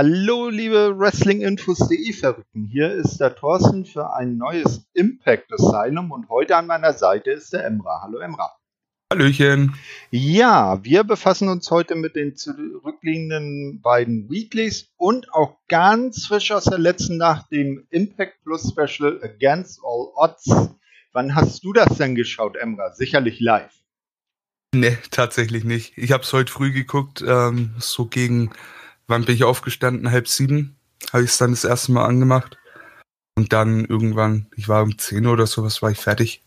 Hallo, liebe Wrestlinginfos.de Verrückten. Hier ist der Thorsten für ein neues Impact Asylum und heute an meiner Seite ist der Emra. Hallo, Emra. Hallöchen. Ja, wir befassen uns heute mit den zurückliegenden beiden Weeklies und auch ganz frisch aus der letzten Nacht dem Impact Plus Special Against All Odds. Wann hast du das denn geschaut, Emra? Sicherlich live. Nee, tatsächlich nicht. Ich habe es heute früh geguckt, ähm, so gegen wann bin ich aufgestanden? Halb sieben habe ich es dann das erste Mal angemacht. Und dann irgendwann, ich war um zehn oder sowas, war ich fertig.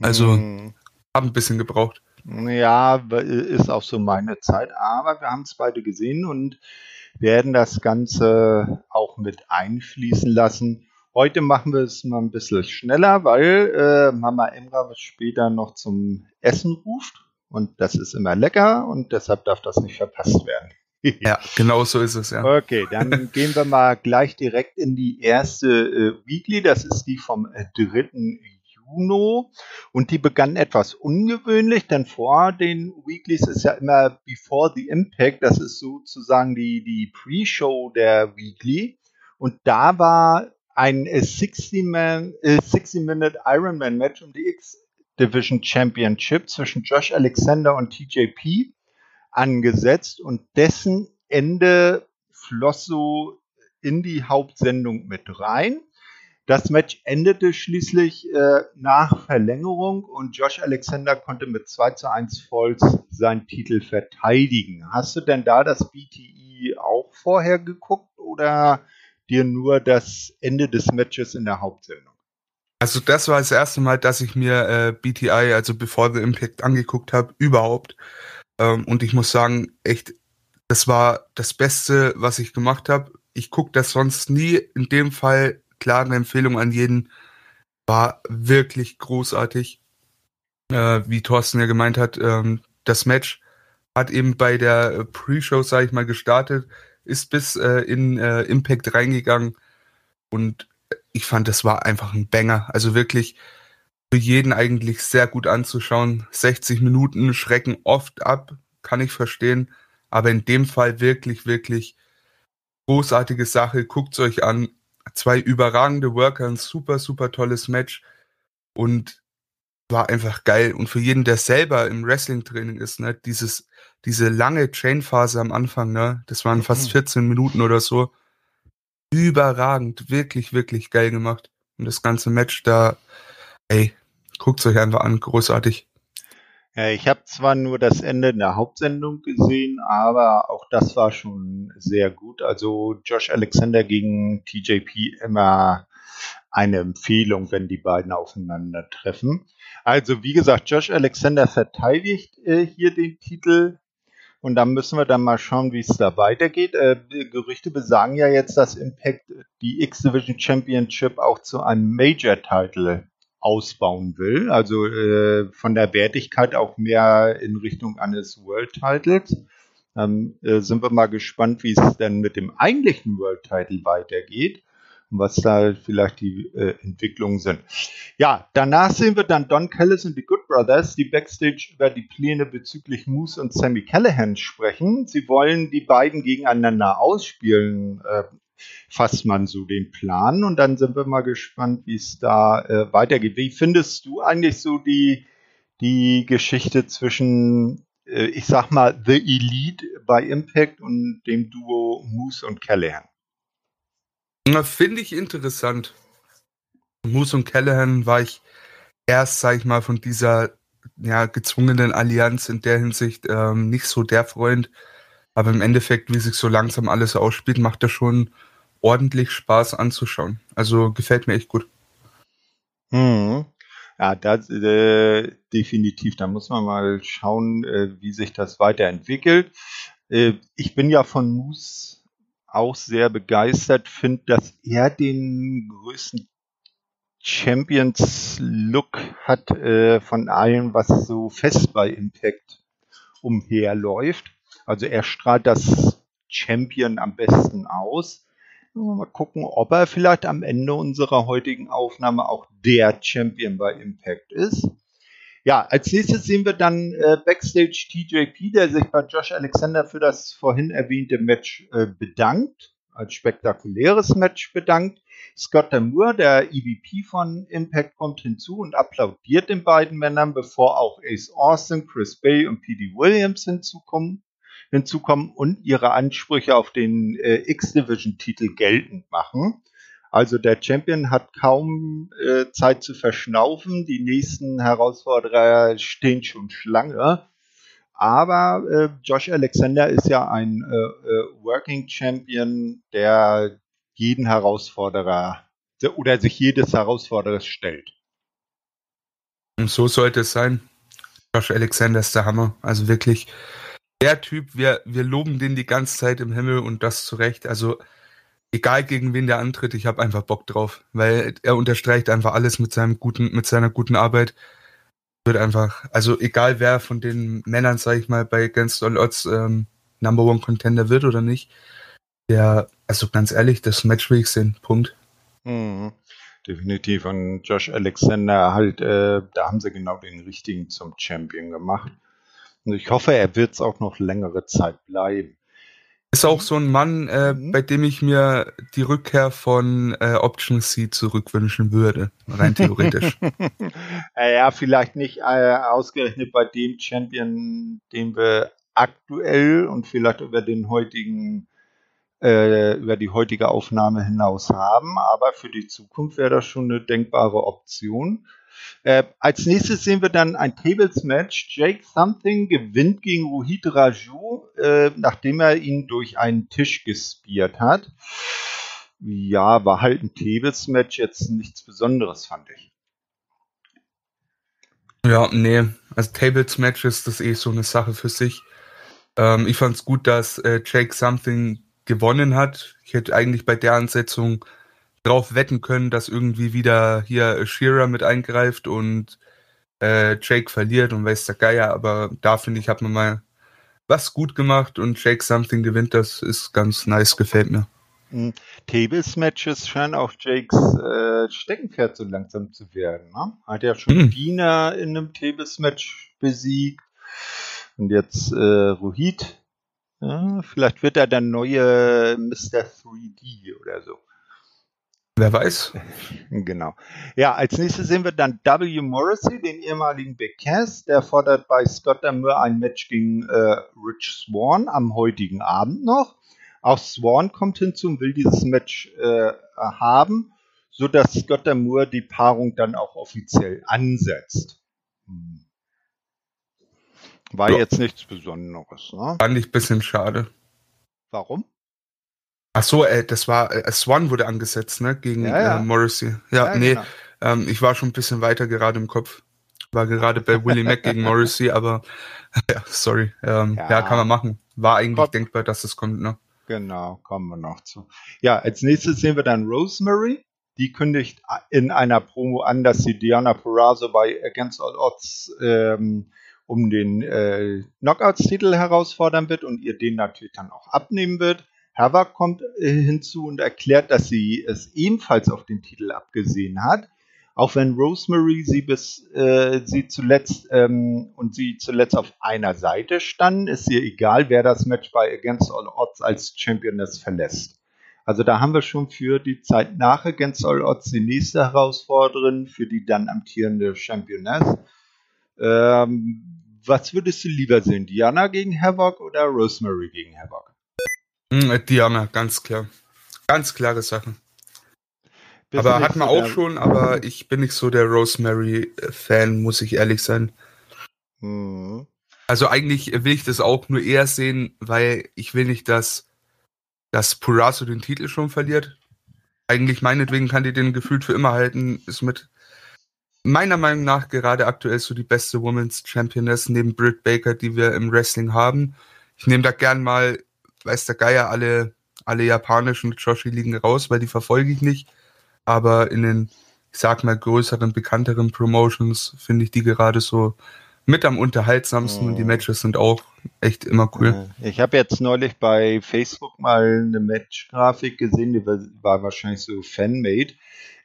Also, hm. habe ein bisschen gebraucht. Ja, ist auch so meine Zeit. Aber wir haben es beide gesehen und werden das Ganze auch mit einfließen lassen. Heute machen wir es mal ein bisschen schneller, weil äh, Mama Emra später noch zum Essen ruft. Und das ist immer lecker und deshalb darf das nicht verpasst werden ja, genau so ist es, ja. Okay, dann gehen wir mal gleich direkt in die erste äh, Weekly. Das ist die vom äh, 3. Juni. Und die begann etwas ungewöhnlich, denn vor den Weeklies ist ja immer Before the Impact. Das ist sozusagen die, die Pre-Show der Weekly. Und da war ein 60-Minute äh, 60 äh, Ironman Match um die X-Division Championship zwischen Josh Alexander und TJP angesetzt und dessen Ende floss so in die Hauptsendung mit rein. Das Match endete schließlich äh, nach Verlängerung und Josh Alexander konnte mit 2 zu 1 Volks seinen Titel verteidigen. Hast du denn da das BTI auch vorher geguckt oder dir nur das Ende des Matches in der Hauptsendung? Also das war das erste Mal, dass ich mir äh, BTI, also Before the Impact, angeguckt habe, überhaupt. Ähm, und ich muss sagen, echt, das war das Beste, was ich gemacht habe. Ich gucke das sonst nie. In dem Fall, klare Empfehlung an jeden. War wirklich großartig. Äh, wie Thorsten ja gemeint hat, ähm, das Match hat eben bei der Pre-Show, sage ich mal, gestartet, ist bis äh, in äh, Impact reingegangen und ich fand, das war einfach ein Banger. Also wirklich, für jeden eigentlich sehr gut anzuschauen. 60 Minuten schrecken oft ab, kann ich verstehen. Aber in dem Fall wirklich, wirklich großartige Sache. Guckt es euch an. Zwei überragende Worker, ein super, super tolles Match. Und war einfach geil. Und für jeden, der selber im Wrestling-Training ist, ne, dieses, diese lange Chain-Phase am Anfang, ne, das waren fast 14 mhm. Minuten oder so. Überragend. Wirklich, wirklich geil gemacht. Und das ganze Match da, ey, Guckt euch einfach an, großartig. Ja, ich habe zwar nur das Ende der Hauptsendung gesehen, aber auch das war schon sehr gut. Also Josh Alexander gegen TJP immer eine Empfehlung, wenn die beiden aufeinandertreffen. Also wie gesagt, Josh Alexander verteidigt äh, hier den Titel und dann müssen wir dann mal schauen, wie es da weitergeht. Äh, Gerüchte besagen ja jetzt, dass Impact die X-Division Championship auch zu einem Major-Title ausbauen will. Also äh, von der Wertigkeit auch mehr in Richtung eines World Titles. Dann äh, sind wir mal gespannt, wie es denn mit dem eigentlichen World Title weitergeht und was da vielleicht die äh, Entwicklungen sind. Ja, danach sehen wir dann Don Callis und die Good Brothers, die Backstage über die Pläne bezüglich Moose und Sammy Callahan sprechen. Sie wollen die beiden gegeneinander ausspielen. Äh, fasst man so den Plan und dann sind wir mal gespannt, wie es da äh, weitergeht. Wie findest du eigentlich so die, die Geschichte zwischen, äh, ich sag mal, The Elite bei Impact und dem Duo Moose und Callahan? Finde ich interessant. Moose und Callahan war ich erst, sag ich mal, von dieser ja, gezwungenen Allianz in der Hinsicht ähm, nicht so der Freund. Aber im Endeffekt, wie sich so langsam alles ausspielt, macht das schon ordentlich Spaß anzuschauen. Also gefällt mir echt gut. Mhm. Ja, das äh, definitiv. Da muss man mal schauen, äh, wie sich das weiterentwickelt. Äh, ich bin ja von Moose auch sehr begeistert, finde, dass er den größten Champions-Look hat äh, von allem, was so fest bei Impact umherläuft. Also er strahlt das Champion am besten aus. Mal gucken, ob er vielleicht am Ende unserer heutigen Aufnahme auch der Champion bei Impact ist. Ja, als nächstes sehen wir dann äh, Backstage TJP, der sich bei Josh Alexander für das vorhin erwähnte Match äh, bedankt, als spektakuläres Match bedankt. Scott Moore, der EVP von Impact, kommt hinzu und applaudiert den beiden Männern, bevor auch Ace Austin, Chris Bay und P.D. Williams hinzukommen, hinzukommen und ihre Ansprüche auf den äh, X-Division-Titel geltend machen. Also der Champion hat kaum äh, Zeit zu verschnaufen. Die nächsten Herausforderer stehen schon Schlange. Aber äh, Josh Alexander ist ja ein äh, äh Working Champion, der jeden Herausforderer oder sich jedes Herausforderers stellt. Und so sollte es sein. Josh Alexander ist der Hammer. Also wirklich der Typ, wir, wir loben den die ganze Zeit im Himmel und das zu Recht. Also egal gegen wen der antritt, ich habe einfach Bock drauf, weil er unterstreicht einfach alles mit seinem guten, mit seiner guten Arbeit. Wird einfach, also egal wer von den Männern, sag ich mal, bei Against All Odds ähm, Number One Contender wird oder nicht, der, also ganz ehrlich, das Match will ich sehen. Punkt. Mhm. Definitiv. Und Josh Alexander halt, äh, da haben sie genau den richtigen zum Champion gemacht. Und ich hoffe, er wird es auch noch längere Zeit bleiben. Ist auch so ein Mann, äh, mhm. bei dem ich mir die Rückkehr von äh, Option C zurückwünschen würde, rein theoretisch. ja, vielleicht nicht äh, ausgerechnet bei dem Champion, den wir aktuell und vielleicht über den heutigen äh, über die heutige Aufnahme hinaus haben, aber für die Zukunft wäre das schon eine denkbare Option. Äh, als nächstes sehen wir dann ein Tables-Match. Jake Something gewinnt gegen Rohit Raju, äh, nachdem er ihn durch einen Tisch gespiert hat. Ja, war halt ein Tables-Match, jetzt nichts Besonderes, fand ich. Ja, nee, also Tables-Matches, das ist eh so eine Sache für sich. Ähm, ich fand es gut, dass äh, Jake Something gewonnen hat. Ich hätte eigentlich bei der Ansetzung drauf wetten können, dass irgendwie wieder hier Shearer mit eingreift und äh, Jake verliert und weiß der Geier, aber da finde ich, hat man mal was gut gemacht und Jake Something gewinnt, das ist ganz nice, gefällt mir. Hm, Tables-Matches scheinen auch Jakes äh, Steckenpferd so langsam zu werden. Ne? Hat ja schon hm. Dina in einem Tables-Match besiegt und jetzt äh, Rohit. Ja, vielleicht wird er der neue Mr. 3D oder so. Wer weiß. Genau. Ja, als nächstes sehen wir dann W. Morrissey, den ehemaligen Big Cass. Der fordert bei Scott Demure ein Match gegen äh, Rich Swan am heutigen Abend noch. Auch Swan kommt hinzu und will dieses Match äh, haben, sodass Scott Demure die Paarung dann auch offiziell ansetzt. War ja. jetzt nichts Besonderes. Ne? Fand ich ein bisschen schade. Warum? Ach so, äh, das war, äh, Swan wurde angesetzt, ne, gegen ja, ja. Äh, Morrissey. Ja, ja nee, genau. ähm, ich war schon ein bisschen weiter gerade im Kopf. War gerade bei Willie Mack gegen Morrissey, aber ja, sorry. Ähm, ja. kann man machen. War eigentlich Komm. denkbar, dass das kommt, ne? Genau, kommen wir noch zu. Ja, als nächstes sehen wir dann Rosemary. Die kündigt in einer Promo an, dass sie Diana Purrazzo bei Against All Odds ähm, um den äh, Knockouts-Titel herausfordern wird und ihr den natürlich dann auch abnehmen wird. Havoc kommt äh, hinzu und erklärt, dass sie es ebenfalls auf den Titel abgesehen hat. Auch wenn Rosemary sie bis äh, sie zuletzt ähm, und sie zuletzt auf einer Seite standen, ist ihr egal, wer das Match bei Against All Odds als Championess verlässt. Also da haben wir schon für die Zeit nach Against All Odds die nächste Herausforderin für die dann amtierende Championess. Ähm, was würdest du lieber sehen, Diana gegen Havoc oder Rosemary gegen Havoc? Hm, Diana, ganz klar. Ganz klare Sachen. Bist aber hat man so auch schon, aber ich bin nicht so der Rosemary-Fan, muss ich ehrlich sein. Mhm. Also eigentlich will ich das auch nur eher sehen, weil ich will nicht, dass, dass Purazo den Titel schon verliert. Eigentlich meinetwegen kann die den gefühlt für immer halten. Ist mit meiner Meinung nach gerade aktuell so die beste Women's Championess neben Britt Baker, die wir im Wrestling haben. Ich nehme da gern mal weiß der Geier, alle, alle japanischen Joshi liegen raus, weil die verfolge ich nicht. Aber in den, ich sag mal, größeren, bekannteren Promotions finde ich die gerade so mit am unterhaltsamsten oh. und die mhm. Matches sind auch echt immer cool. Ich habe jetzt neulich bei Facebook mal eine Match-Grafik gesehen, die war wahrscheinlich so Fanmade,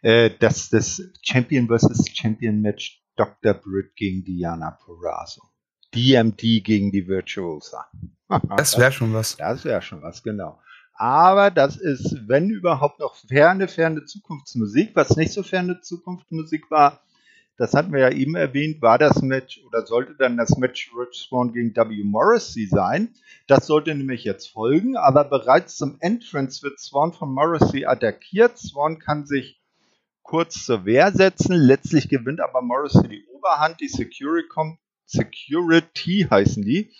äh, dass das Champion vs. Champion Match Dr. Britt gegen Diana Perazzo. DMD gegen die Virtuosa. das wäre schon was. Das wäre schon was, genau. Aber das ist, wenn überhaupt noch ferne, ferne Zukunftsmusik. Was nicht so ferne Zukunftsmusik war, das hatten wir ja eben erwähnt, war das Match oder sollte dann das Match Rich Swan gegen W. Morrissey sein. Das sollte nämlich jetzt folgen, aber bereits zum Entrance wird Swan von Morrissey attackiert. Swan kann sich kurz zur Wehr setzen, letztlich gewinnt aber Morrissey die Oberhand. Die Security, kommt, Security heißen die,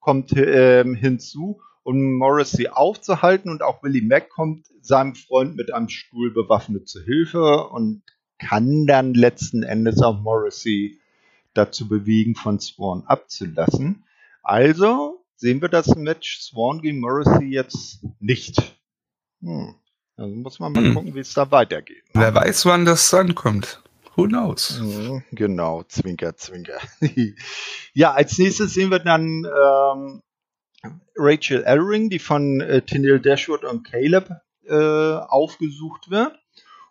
kommt ähm, hinzu um Morrissey aufzuhalten und auch Willie Mack kommt seinem Freund mit einem Stuhl bewaffnet zu Hilfe und kann dann letzten Endes auch Morrissey dazu bewegen, von Swan abzulassen. Also sehen wir das Match Swan gegen Morrissey jetzt nicht. Hm. Also muss man mal hm. gucken, wie es da weitergeht. Wer weiß, wann das dann kommt. Who knows? Hm, genau, Zwinker, Zwinker. ja, als nächstes sehen wir dann ähm, Rachel Ellering, die von äh, Tenille Dashwood und Caleb äh, aufgesucht wird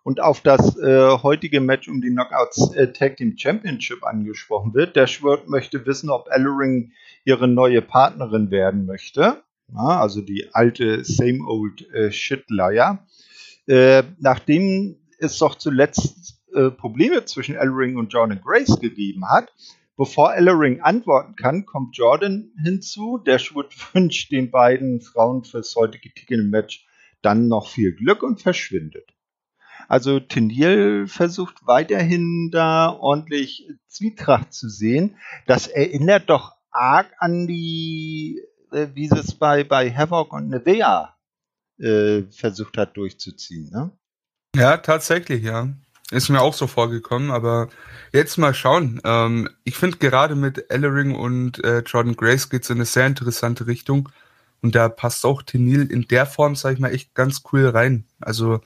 und auf das äh, heutige Match um die Knockouts äh, Tag Team Championship angesprochen wird. Schwört möchte wissen, ob Ellering ihre neue Partnerin werden möchte. Ja, also die alte Same Old äh, Shit Liar. Äh, nachdem es doch zuletzt äh, Probleme zwischen Ellering und Jordan Grace gegeben hat, bevor Ellering antworten kann, kommt Jordan hinzu. Der Schwurt wünscht den beiden Frauen fürs heutige Titelmatch dann noch viel Glück und verschwindet. Also Tindil versucht weiterhin da ordentlich Zwietracht zu sehen. Das erinnert doch arg an die, äh, wie es bei, bei Havoc und Nevea äh, versucht hat durchzuziehen. Ne? Ja, tatsächlich, ja. Ist mir auch so vorgekommen, aber jetzt mal schauen. Ähm, ich finde gerade mit Ellering und äh, Jordan Grace geht es in eine sehr interessante Richtung. Und da passt auch Tenil in der Form, sag ich mal, echt ganz cool rein. Also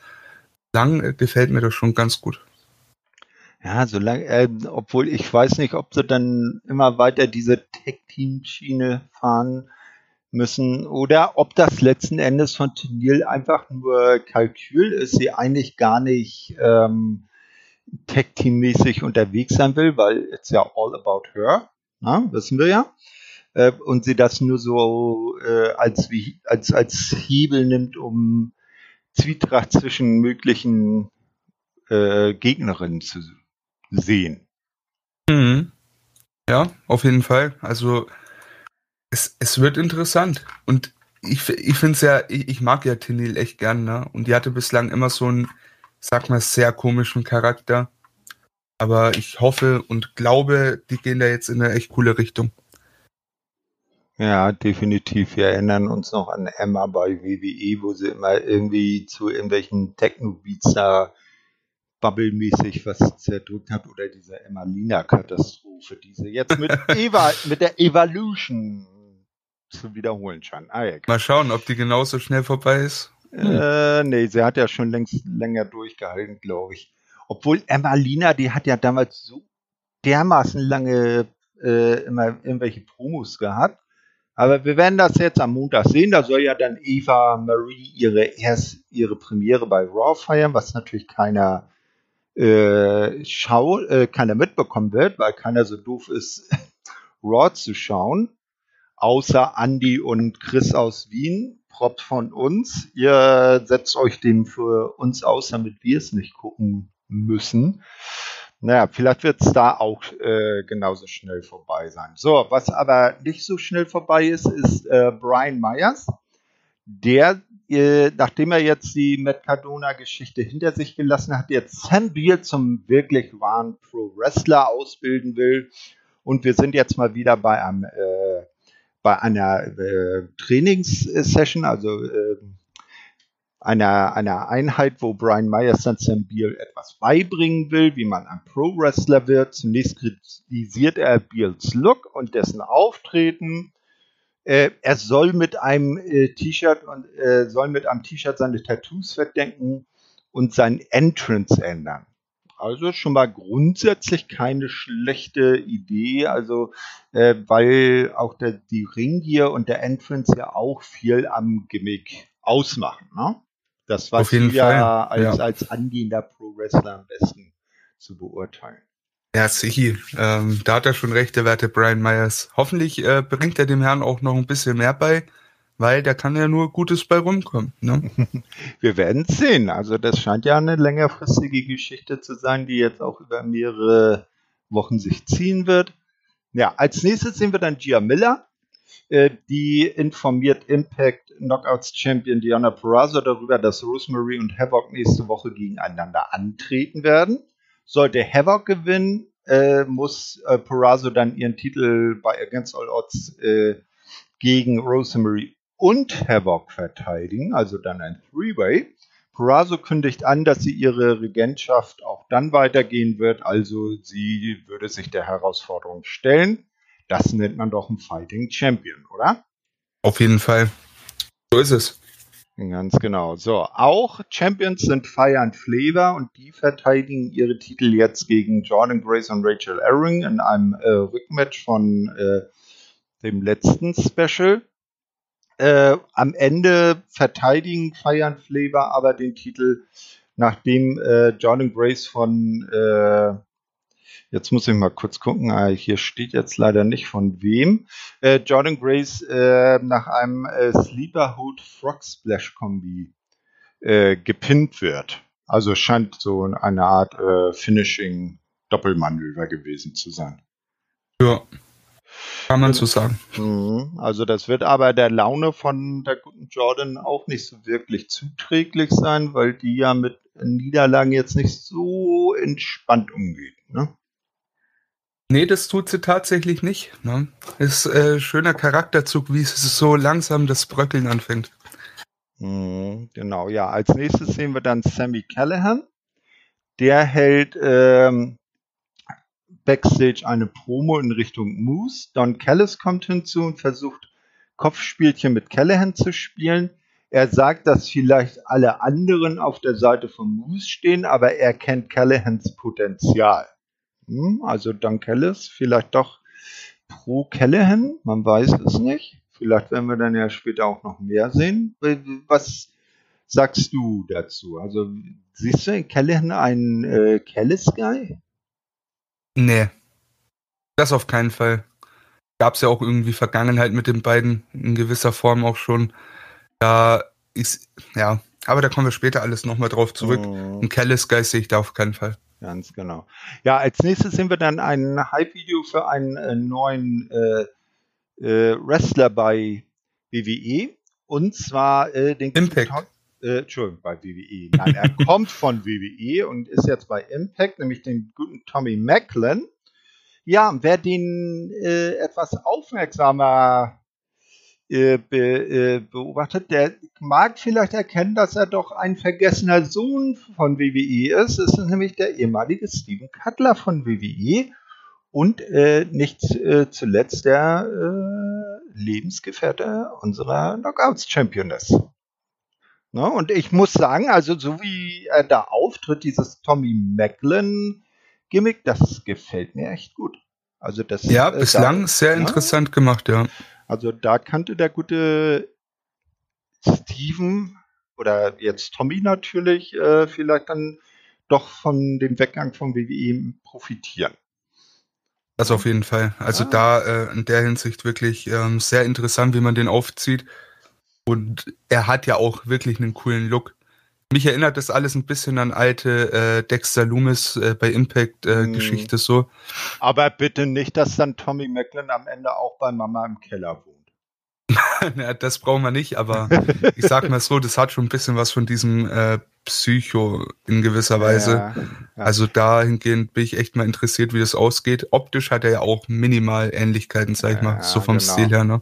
lang äh, gefällt mir das schon ganz gut. Ja, solange, äh, obwohl ich weiß nicht, ob sie dann immer weiter diese Tech-Team-Schiene fahren müssen oder ob das letzten Endes von Tennille einfach nur Kalkül ist, sie eigentlich gar nicht ähm, Tech-Team-mäßig unterwegs sein will, weil it's ja all about her, na, wissen wir ja. Äh, und sie das nur so äh, als, als, als Hebel nimmt, um Zwietracht zwischen möglichen äh, Gegnerinnen zu sehen. Mhm. Ja, auf jeden Fall. Also es, es wird interessant. Und ich, ich finde es ja, ich, ich, mag ja Tenil echt gern, ne? Und die hatte bislang immer so einen, sag mal, sehr komischen Charakter. Aber ich hoffe und glaube, die gehen da jetzt in eine echt coole Richtung. Ja, definitiv. Wir erinnern uns noch an Emma bei WWE, wo sie immer irgendwie zu irgendwelchen Techno-Beats da bubblemäßig was zerdrückt hat oder diese Emmalina-Katastrophe, die sie jetzt mit Eva, mit der Evolution zu wiederholen scheint. Ah, ja, Mal schauen, ob die genauso schnell vorbei ist. Hm. Äh, nee, sie hat ja schon längst länger durchgehalten, glaube ich. Obwohl Emmalina, die hat ja damals so dermaßen lange äh, immer irgendwelche Promos gehabt aber wir werden das jetzt am Montag sehen. Da soll ja dann Eva Marie ihre erst ihre Premiere bei Raw feiern, was natürlich keiner äh, schau, äh, keiner mitbekommen wird, weil keiner so doof ist, Raw zu schauen. Außer Andy und Chris aus Wien. Prop von uns. Ihr setzt euch dem für uns aus, damit wir es nicht gucken müssen. Naja, vielleicht wird es da auch äh, genauso schnell vorbei sein. So, was aber nicht so schnell vorbei ist, ist äh, Brian Myers. Der, äh, nachdem er jetzt die Matt Cardona-Geschichte hinter sich gelassen hat, jetzt Sam Beal zum wirklich wahren Pro-Wrestler ausbilden will. Und wir sind jetzt mal wieder bei einem äh, bei einer äh, Trainingssession, also äh, einer, einer Einheit, wo Brian Myers dann Sam Beal etwas beibringen will, wie man ein Pro-Wrestler wird. Zunächst kritisiert er Beals Look und dessen Auftreten. Äh, er soll mit einem äh, T-Shirt und äh, soll mit einem T-Shirt seine Tattoos verdenken und sein Entrance ändern. Also schon mal grundsätzlich keine schlechte Idee, also äh, weil auch der, die Ringgear und der Entrance ja auch viel am Gimmick ausmachen. Ne? Das war ja als, ja. als angehender Pro-Wrestler am besten zu beurteilen. Ja, sicher. Ähm, da hat er schon recht, der werte Brian Myers. Hoffentlich äh, bringt er dem Herrn auch noch ein bisschen mehr bei, weil da kann ja nur Gutes bei rumkommen. Ne? Wir werden sehen. Also das scheint ja eine längerfristige Geschichte zu sein, die jetzt auch über mehrere Wochen sich ziehen wird. Ja, als nächstes sehen wir dann Gia Miller. Äh, die informiert Impact Knockouts Champion Diana Purrazzo darüber, dass Rosemary und Havoc nächste Woche gegeneinander antreten werden. Sollte Havoc gewinnen, äh, muss äh, Purrazzo dann ihren Titel bei Against All Odds äh, gegen Rosemary und Havoc verteidigen, also dann ein Three-Way. Purrazzo kündigt an, dass sie ihre Regentschaft auch dann weitergehen wird, also sie würde sich der Herausforderung stellen. Das nennt man doch einen Fighting Champion, oder? Auf jeden Fall. So ist es. Ganz genau. So, auch Champions sind Fire and Flavor und die verteidigen ihre Titel jetzt gegen Jordan Grace und Rachel Erring in einem äh, Rückmatch von äh, dem letzten Special. Äh, am Ende verteidigen and Flavor aber den Titel, nachdem äh, Jordan Grace von äh, Jetzt muss ich mal kurz gucken. Ah, hier steht jetzt leider nicht von wem. Äh, Jordan Grace äh, nach einem äh, Sleeper Hood Frog Splash Kombi gepinnt wird. Also scheint so eine Art Finishing Doppelmanöver gewesen zu sein. Ja. Kann man so sagen. Mhm. Also das wird aber der Laune von der guten Jordan auch nicht so wirklich zuträglich sein, weil die ja mit Niederlagen jetzt nicht so entspannt umgeht. Ne? Nee, das tut sie tatsächlich nicht. Ne? Ist äh, schöner Charakterzug, wie es so langsam das Bröckeln anfängt. Mhm, genau, ja. Als nächstes sehen wir dann Sammy Callahan. Der hält ähm, Backstage eine Promo in Richtung Moose. Don Callis kommt hinzu und versucht Kopfspielchen mit Callahan zu spielen. Er sagt, dass vielleicht alle anderen auf der Seite von Moose stehen, aber er kennt Callahans Potenzial. Hm, also Don Callis vielleicht doch pro Callahan, man weiß es nicht. Vielleicht werden wir dann ja später auch noch mehr sehen. Was sagst du dazu? Also siehst du in Callahan einen äh, Callis-Guy? Nee. Das auf keinen Fall. Gab es ja auch irgendwie Vergangenheit mit den beiden in gewisser Form auch schon. Da ist, ja, aber da kommen wir später alles nochmal drauf zurück. Oh. Ein Callis-Guy sehe ich da auf keinen Fall. Ganz genau. Ja, als nächstes sehen wir dann ein Hype-Video für einen äh, neuen äh, äh, Wrestler bei WWE. Und zwar äh, den Impact. Äh, Entschuldigung, bei WWE. Nein, er kommt von WWE und ist jetzt bei Impact, nämlich den guten Tommy Macklin. Ja, wer den äh, etwas aufmerksamer äh, be, äh, beobachtet, der mag vielleicht erkennen, dass er doch ein vergessener Sohn von WWE ist. Es ist nämlich der ehemalige Steven Cutler von WWE und äh, nicht äh, zuletzt der äh, Lebensgefährte unserer Knockouts-Championess. Ne? Und ich muss sagen, also so wie er da auftritt, dieses Tommy Macklin-Gimmick, das gefällt mir echt gut. Also das ja, bislang da, sehr ja, interessant gemacht, ja. Also da kannte der gute Steven oder jetzt Tommy natürlich äh, vielleicht dann doch von dem Weggang von WWE profitieren. Das auf jeden Fall. Also ah. da äh, in der Hinsicht wirklich ähm, sehr interessant, wie man den aufzieht. Und er hat ja auch wirklich einen coolen Look. Mich erinnert das alles ein bisschen an alte äh, Dexter Loomis äh, bei Impact äh, hm. Geschichte so. Aber bitte nicht, dass dann Tommy Macklin am Ende auch bei Mama im Keller wohnt. ja, das brauchen wir nicht, aber ich sag mal so, das hat schon ein bisschen was von diesem äh, Psycho in gewisser Weise. Ja, ja. Also dahingehend bin ich echt mal interessiert, wie das ausgeht. Optisch hat er ja auch minimal Ähnlichkeiten, sag ich mal, so vom genau. Stil her, ne?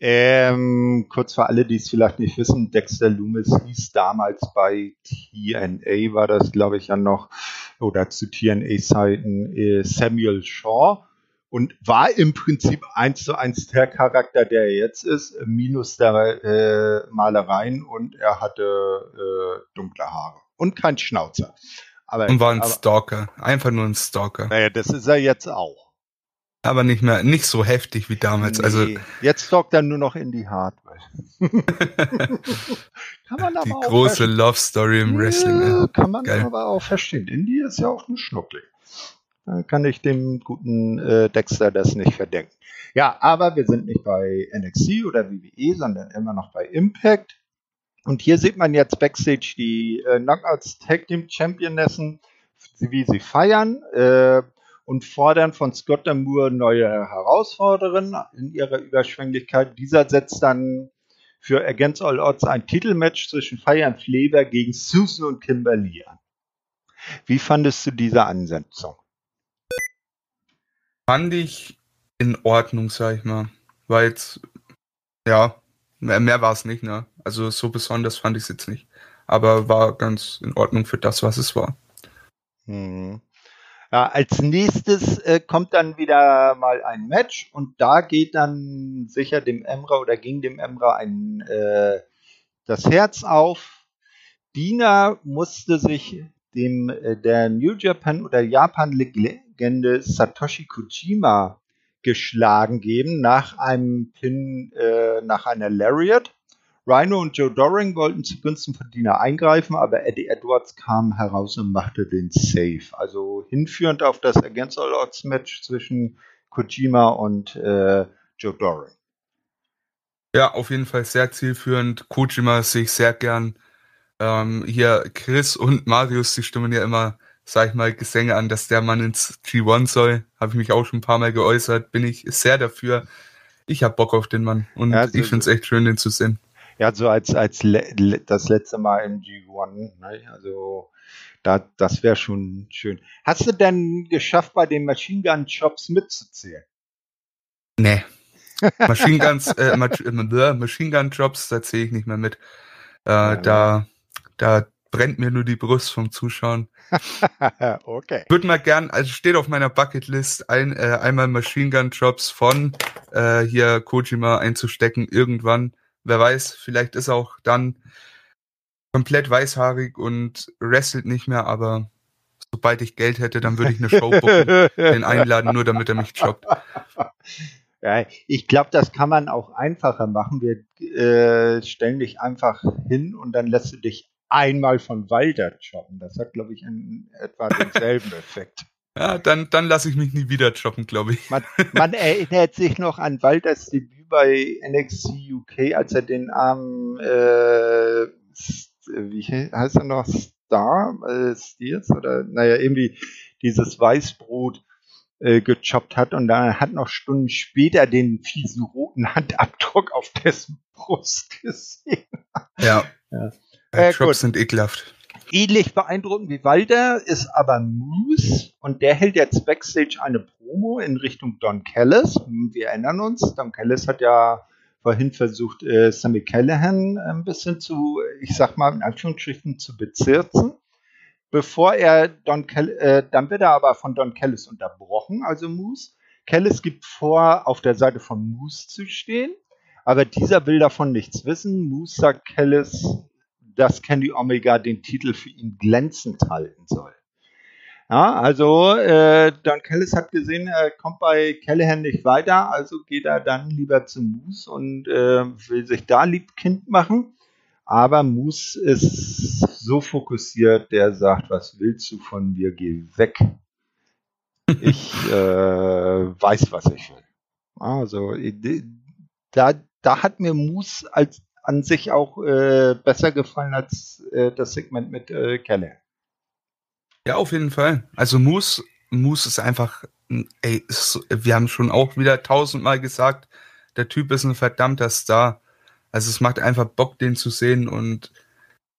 Ähm, kurz für alle, die es vielleicht nicht wissen, Dexter Loomis hieß damals bei TNA, war das glaube ich ja noch, oder zu TNA-Zeiten äh, Samuel Shaw und war im Prinzip eins zu eins der Charakter, der er jetzt ist, minus der äh, Malereien und er hatte äh, dunkle Haare und kein Schnauzer. Aber, und war ein aber, Stalker, einfach nur ein Stalker. Naja, das ist er jetzt auch aber nicht mehr, nicht so heftig wie damals. Also nee, also jetzt sorgt er nur noch in die Hardware. kann man aber die auch große Love Story im Wrestling. Ja, kann man Geil. aber auch verstehen. Indie ist ja auch ein Schnuckling. Dann kann ich dem guten äh, Dexter das nicht verdenken. Ja, aber wir sind nicht bei NXT oder WWE, sondern immer noch bei Impact. Und hier sieht man jetzt Backstage die äh, Knockouts Tag Team Championessen, wie sie feiern äh, und fordern von Scott Moore neue Herausforderungen in ihrer Überschwänglichkeit. Dieser setzt dann für Against All Odds ein Titelmatch zwischen Fire und Flavor gegen Susan und Kimberly an. Wie fandest du diese Ansetzung? Fand ich in Ordnung, sag ich mal. Weil jetzt, ja, mehr, mehr war es nicht, ne? Also so besonders fand ich es jetzt nicht. Aber war ganz in Ordnung für das, was es war. Hm. Ja, als nächstes äh, kommt dann wieder mal ein Match und da geht dann sicher dem Emra oder gegen dem Emra ein äh, das Herz auf. Dina musste sich dem äh, der New Japan oder Japan Legende Satoshi Kojima geschlagen geben nach einem Pin, äh, nach einer Lariat. Rhino und Joe Doring wollten zugunsten von Dina eingreifen, aber Eddie Edwards kam heraus und machte den Save. Also hinführend auf das Against All Odds Match zwischen Kojima und äh, Joe Doring. Ja, auf jeden Fall sehr zielführend. Kojima sehe ich sehr gern. Ähm, hier Chris und Marius, die stimmen ja immer sag ich mal, Gesänge an, dass der Mann ins G1 soll. Habe ich mich auch schon ein paar Mal geäußert. Bin ich sehr dafür. Ich habe Bock auf den Mann und ja, ich finde es echt schön, den zu sehen. Ja, so als, als le das letzte Mal im G1. Ne? Also da, das wäre schon schön. Hast du denn geschafft, bei den Machine Gun Shops mitzuzählen? Nee. Machine Guns, äh, äh Machine Gun Jobs, da zähle ich nicht mehr mit. Äh, ja, da, da brennt mir nur die Brust vom Zuschauen. okay. Würde mal gern, also steht auf meiner Bucketlist, ein, äh, einmal Machine Gun Drops von äh, hier Kojima einzustecken irgendwann. Wer weiß, vielleicht ist er auch dann komplett weißhaarig und wrestelt nicht mehr, aber sobald ich Geld hätte, dann würde ich eine Show buchen, den einladen, nur damit er mich jobbt. Ja, ich glaube, das kann man auch einfacher machen. Wir äh, stellen dich einfach hin und dann lässt du dich einmal von Walter shoppen. Das hat, glaube ich, in etwa denselben Effekt. Ja, dann, dann lasse ich mich nie wieder shoppen, glaube ich. Man, man, erinnert sich noch an Walters Debüt bei NXT UK, als er den armen, äh, wie heißt er noch, Star, äh, Steers oder, naja, irgendwie dieses Weißbrot äh, gechoppt hat und dann hat noch Stunden später den fiesen roten Handabdruck auf dessen Brust gesehen. Ja. ja. Äh, Drops sind ekelhaft. Ähnlich beeindruckend wie Walter ist aber Moose und der hält jetzt Backstage eine Promo in Richtung Don Callis. Wir erinnern uns, Don Callis hat ja vorhin versucht, äh, Sammy Callahan ein bisschen zu, ich sag mal in Anführungsstrichen, zu bezirzen. Bevor er Don Cal äh, dann wird er aber von Don Callis unterbrochen, also Moose. Callis gibt vor, auf der Seite von Moose zu stehen, aber dieser will davon nichts wissen. Moose sagt Callis, dass Kenny Omega den Titel für ihn glänzend halten soll. Ja, also äh, Don Callis hat gesehen, er kommt bei Callahan nicht weiter, also geht er dann lieber zu Moose und äh, will sich da Liebkind machen. Aber Moose ist so fokussiert, der sagt, was willst du von mir, geh weg. Ich äh, weiß, was ich will. Also da, da hat mir Moose als an sich auch äh, besser gefallen als äh, das Segment mit äh, Keller. Ja, auf jeden Fall. Also Moose, Moose ist einfach, ey, ist, wir haben schon auch wieder tausendmal gesagt, der Typ ist ein verdammter Star. Also es macht einfach Bock, den zu sehen und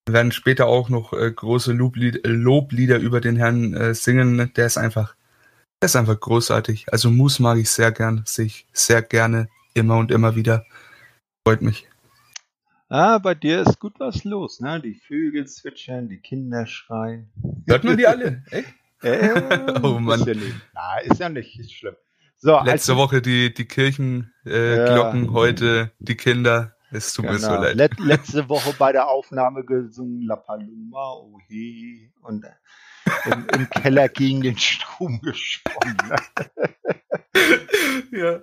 wir werden später auch noch äh, große Loblied Loblieder über den Herrn äh, singen. Der ist einfach, der ist einfach großartig. Also Moose mag ich sehr gern, sehe ich sehr gerne, immer und immer wieder. Freut mich. Ah, bei dir ist gut was los, ne? Die Vögel zwitschern, die Kinder schreien. Hört man die alle? Echt? Äh, oh Mann. Ist ja, nicht, na, ist ja nicht ist schlimm. So, Letzte also, Woche die, die Kirchenglocken, äh, ja, heute die Kinder. Es tut genau. mir so genau. leid. Let, letzte Woche bei der Aufnahme gesungen La Paloma, oh he, und im, im Keller gegen den Strom gesprungen. ja.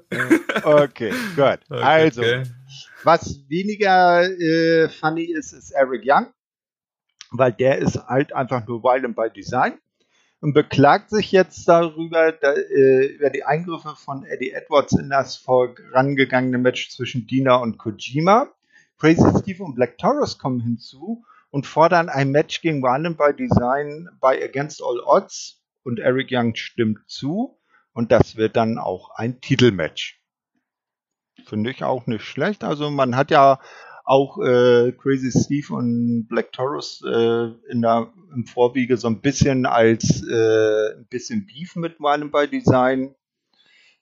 Okay, gut. Okay, also, okay. Was weniger äh, funny ist, ist Eric Young, weil der ist halt einfach nur Wild and by Design. und beklagt sich jetzt darüber, da, äh, über die Eingriffe von Eddie Edwards in das vorangegangene Match zwischen Dina und Kojima. Crazy Steve und Black Taurus kommen hinzu und fordern ein Match gegen Violent by Design bei Against All Odds und Eric Young stimmt zu und das wird dann auch ein Titelmatch. Finde ich auch nicht schlecht. Also man hat ja auch äh, Crazy Steve und Black Taurus äh, in der, im Vorwiege so ein bisschen als äh, ein bisschen Beef mit meinem bei Design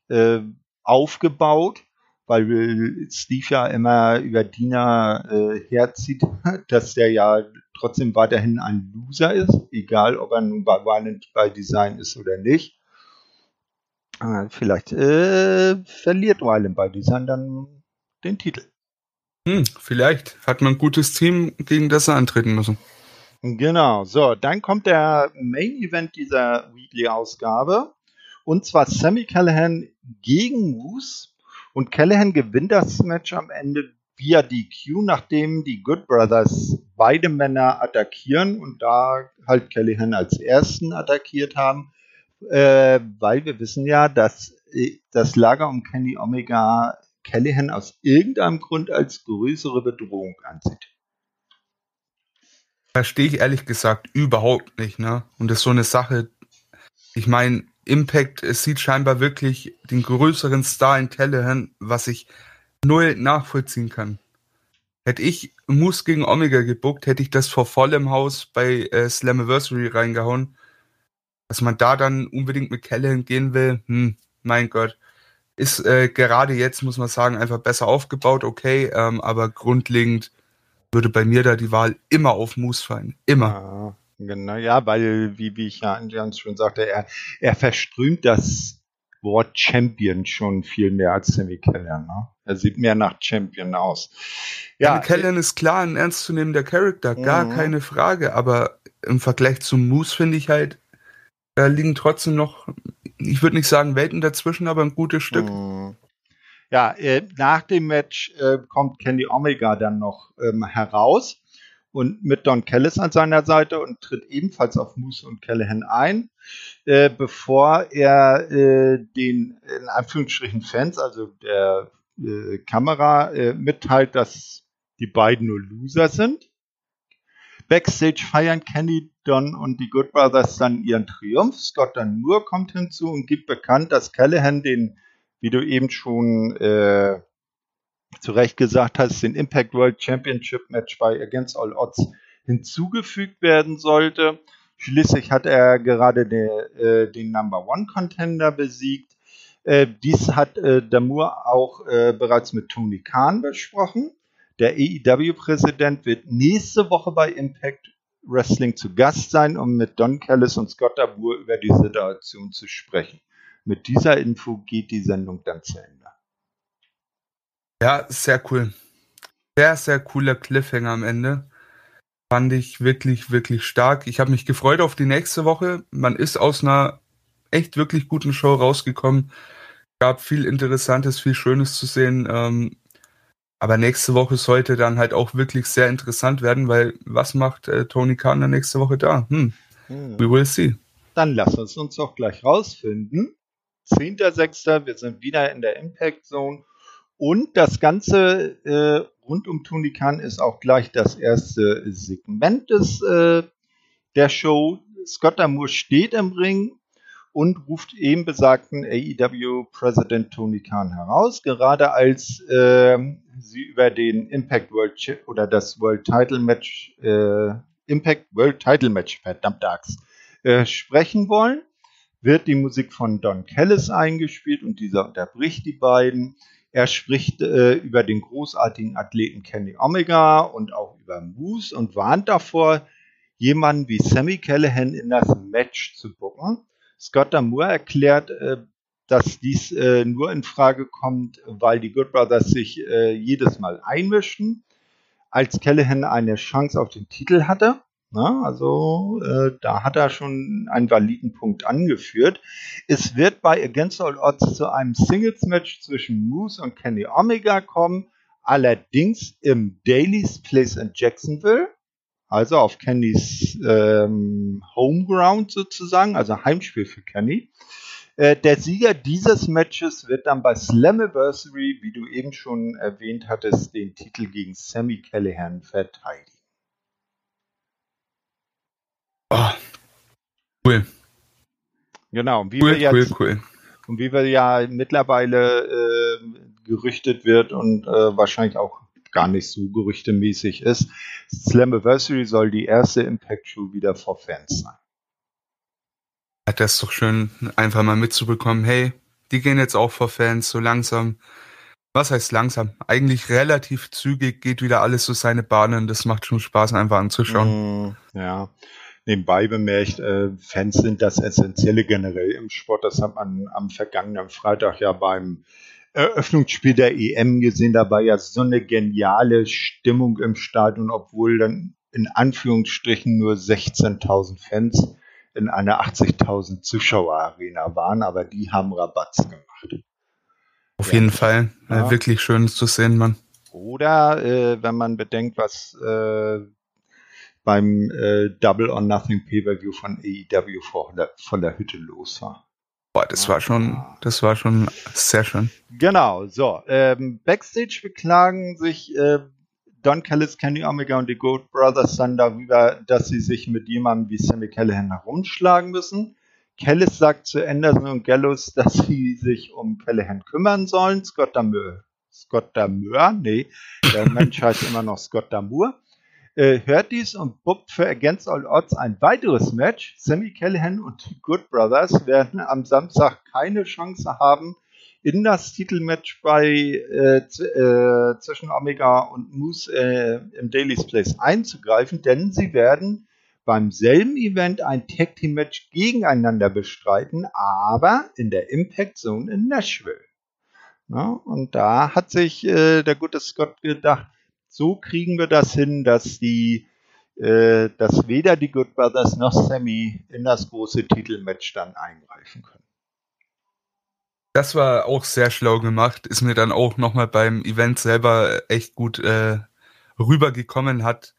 äh, aufgebaut, weil Steve ja immer über Dina äh, herzieht, dass der ja trotzdem weiterhin ein Loser ist, egal ob er nun bei Violent by Design ist oder nicht. Äh, vielleicht äh, verliert Violent by Design dann den Titel. Hm, vielleicht hat man ein gutes Team, gegen das er antreten müssen. Genau, so, dann kommt der Main Event dieser Weekly-Ausgabe. Und zwar Sammy Callahan gegen Moose. Und Callahan gewinnt das Match am Ende via DQ, nachdem die Good Brothers beide Männer attackieren und da halt Callahan als ersten attackiert haben. Äh, weil wir wissen ja, dass äh, das Lager um Kenny Omega Callahan aus irgendeinem Grund als größere Bedrohung ansieht. Verstehe ich ehrlich gesagt überhaupt nicht, ne? Und das ist so eine Sache, ich meine, Impact, sieht scheinbar wirklich den größeren Star in Callahan, was ich null nachvollziehen kann. Hätte ich Moose gegen Omega gebuckt, hätte ich das vor vollem Haus bei äh, Slammiversary reingehauen. Dass man da dann unbedingt mit Callahan gehen will, hm, mein Gott ist äh, gerade jetzt, muss man sagen, einfach besser aufgebaut, okay, ähm, aber grundlegend würde bei mir da die Wahl immer auf Moose fallen. Immer. Ja, genau, ja, weil, wie, wie ich ja anfangs schon sagte, er, er verströmt das Wort Champion schon viel mehr als Sammy Callan. Ne? Er sieht mehr nach Champion aus. Ja, Sammy Callan ist klar ein ernstzunehmender Charakter, gar mhm. keine Frage, aber im Vergleich zu Moose finde ich halt, da liegen trotzdem noch ich würde nicht sagen Welten dazwischen, aber ein gutes Stück. Mhm. Ja, äh, nach dem Match äh, kommt Kenny Omega dann noch ähm, heraus und mit Don Callis an seiner Seite und tritt ebenfalls auf Moose und Callahan ein, äh, bevor er äh, den in Anführungsstrichen Fans, also der äh, Kamera, äh, mitteilt, dass die beiden nur Loser sind. Backstage feiern Kenny, Don und die Good Brothers dann ihren Triumph. Scott dann nur kommt hinzu und gibt bekannt, dass Callahan den, wie du eben schon äh, zu Recht gesagt hast, den Impact World Championship Match bei Against All Odds hinzugefügt werden sollte. Schließlich hat er gerade der, äh, den Number One Contender besiegt. Äh, dies hat äh, Damur auch äh, bereits mit Tony Khan besprochen. Der AEW-Präsident wird nächste Woche bei Impact Wrestling zu Gast sein, um mit Don Callis und Scott Dabur über die Situation zu sprechen. Mit dieser Info geht die Sendung dann zu Ende. Ja, sehr cool. Sehr, sehr cooler Cliffhanger am Ende. Fand ich wirklich, wirklich stark. Ich habe mich gefreut auf die nächste Woche. Man ist aus einer echt wirklich guten Show rausgekommen. Gab viel Interessantes, viel Schönes zu sehen. Ähm, aber nächste Woche sollte dann halt auch wirklich sehr interessant werden, weil was macht äh, Tony Khan dann nächste Woche da? Hm. Hm. We will see. Dann lass uns uns doch gleich rausfinden. 10.06. Wir sind wieder in der Impact Zone. Und das Ganze äh, rund um Tony Khan ist auch gleich das erste Segment des, äh, der Show. Scott Amour steht im Ring und ruft eben besagten AEW-Präsident Tony Khan heraus, gerade als äh, sie über den Impact World Chip oder das World Title Match, äh, Impact World Title Match, verdammt Axt, äh, sprechen wollen, wird die Musik von Don Callis eingespielt und dieser unterbricht die beiden. Er spricht äh, über den großartigen Athleten Kenny Omega und auch über Moose und warnt davor, jemanden wie Sammy Callahan in das Match zu bucken Scott Damour erklärt, äh, dass dies äh, nur in Frage kommt, weil die Good Brothers sich äh, jedes Mal einmischen, als Callahan eine Chance auf den Titel hatte. Na, also äh, da hat er schon einen validen Punkt angeführt. Es wird bei Against All Odds zu einem Singles-Match zwischen Moose und Kenny Omega kommen, allerdings im Daily's Place in Jacksonville. also auf Kennys ähm, Homeground sozusagen, also Heimspiel für Kenny. Äh, der Sieger dieses Matches wird dann bei Slammiversary, wie du eben schon erwähnt hattest, den Titel gegen Sammy Callahan verteidigen. Oh, cool. Genau, und wie Cool, wir cool, jetzt, cool. und wie wir ja mittlerweile äh, gerüchtet wird und äh, wahrscheinlich auch gar nicht so gerüchtemäßig ist, Slammiversary soll die erste Impact Show wieder vor Fans sein. Das ist doch schön, einfach mal mitzubekommen, hey, die gehen jetzt auch vor Fans so langsam. Was heißt langsam? Eigentlich relativ zügig geht wieder alles so seine Bahnen. Das macht schon Spaß, einfach anzuschauen. Mm, ja. Nebenbei bemerkt, äh, Fans sind das Essentielle generell im Sport. Das hat man am vergangenen Freitag ja beim Eröffnungsspiel der EM gesehen. Da war ja so eine geniale Stimmung im Stadion, obwohl dann in Anführungsstrichen nur 16.000 Fans in einer 80.000 Zuschauerarena waren, aber die haben Rabatz gemacht. Auf Ja. jeden Fall. Ja. Wirklich schön zu sehen, Mann. Oder äh, wenn man bedenkt, was äh, beim äh, Double or Nothing Pay-Per-View von AEW vor der, von der Hütte los war. Boah, das war schon, das war schon sehr schön. Genau, so. Ähm, Backstage beklagen sich äh, Don Callis, Kenny Omega und die Gold Brothers dann darüber, dass sie sich mit jemandem wie Sammy Callahan herumschlagen müssen. Callis sagt zu Anderson und Gallows, dass sie sich um Callahan kümmern sollen. Scott Damour, Scott Damour, nee, der Mensch heißt immer noch Scott Damour, äh, hört dies und bookt für Against All Odds ein weiteres Match. Sammy Callahan und die Good Brothers werden am Samstag keine Chance haben, in das Titelmatch bei äh, äh, zwischen Omega und Moose äh, im Daily's Place einzugreifen, denn sie werden beim selben Event ein Tag Team Match gegeneinander bestreiten, aber in der Impact Zone in Nashville. Ja, und da hat sich äh, der gute Scott gedacht, so kriegen wir das hin, dass die äh, dass weder die Good Brothers noch Sammy in das große Titelmatch dann eingreifen können. Das war auch sehr schlau gemacht. Ist mir dann auch nochmal beim Event selber echt gut äh, rübergekommen. Hat,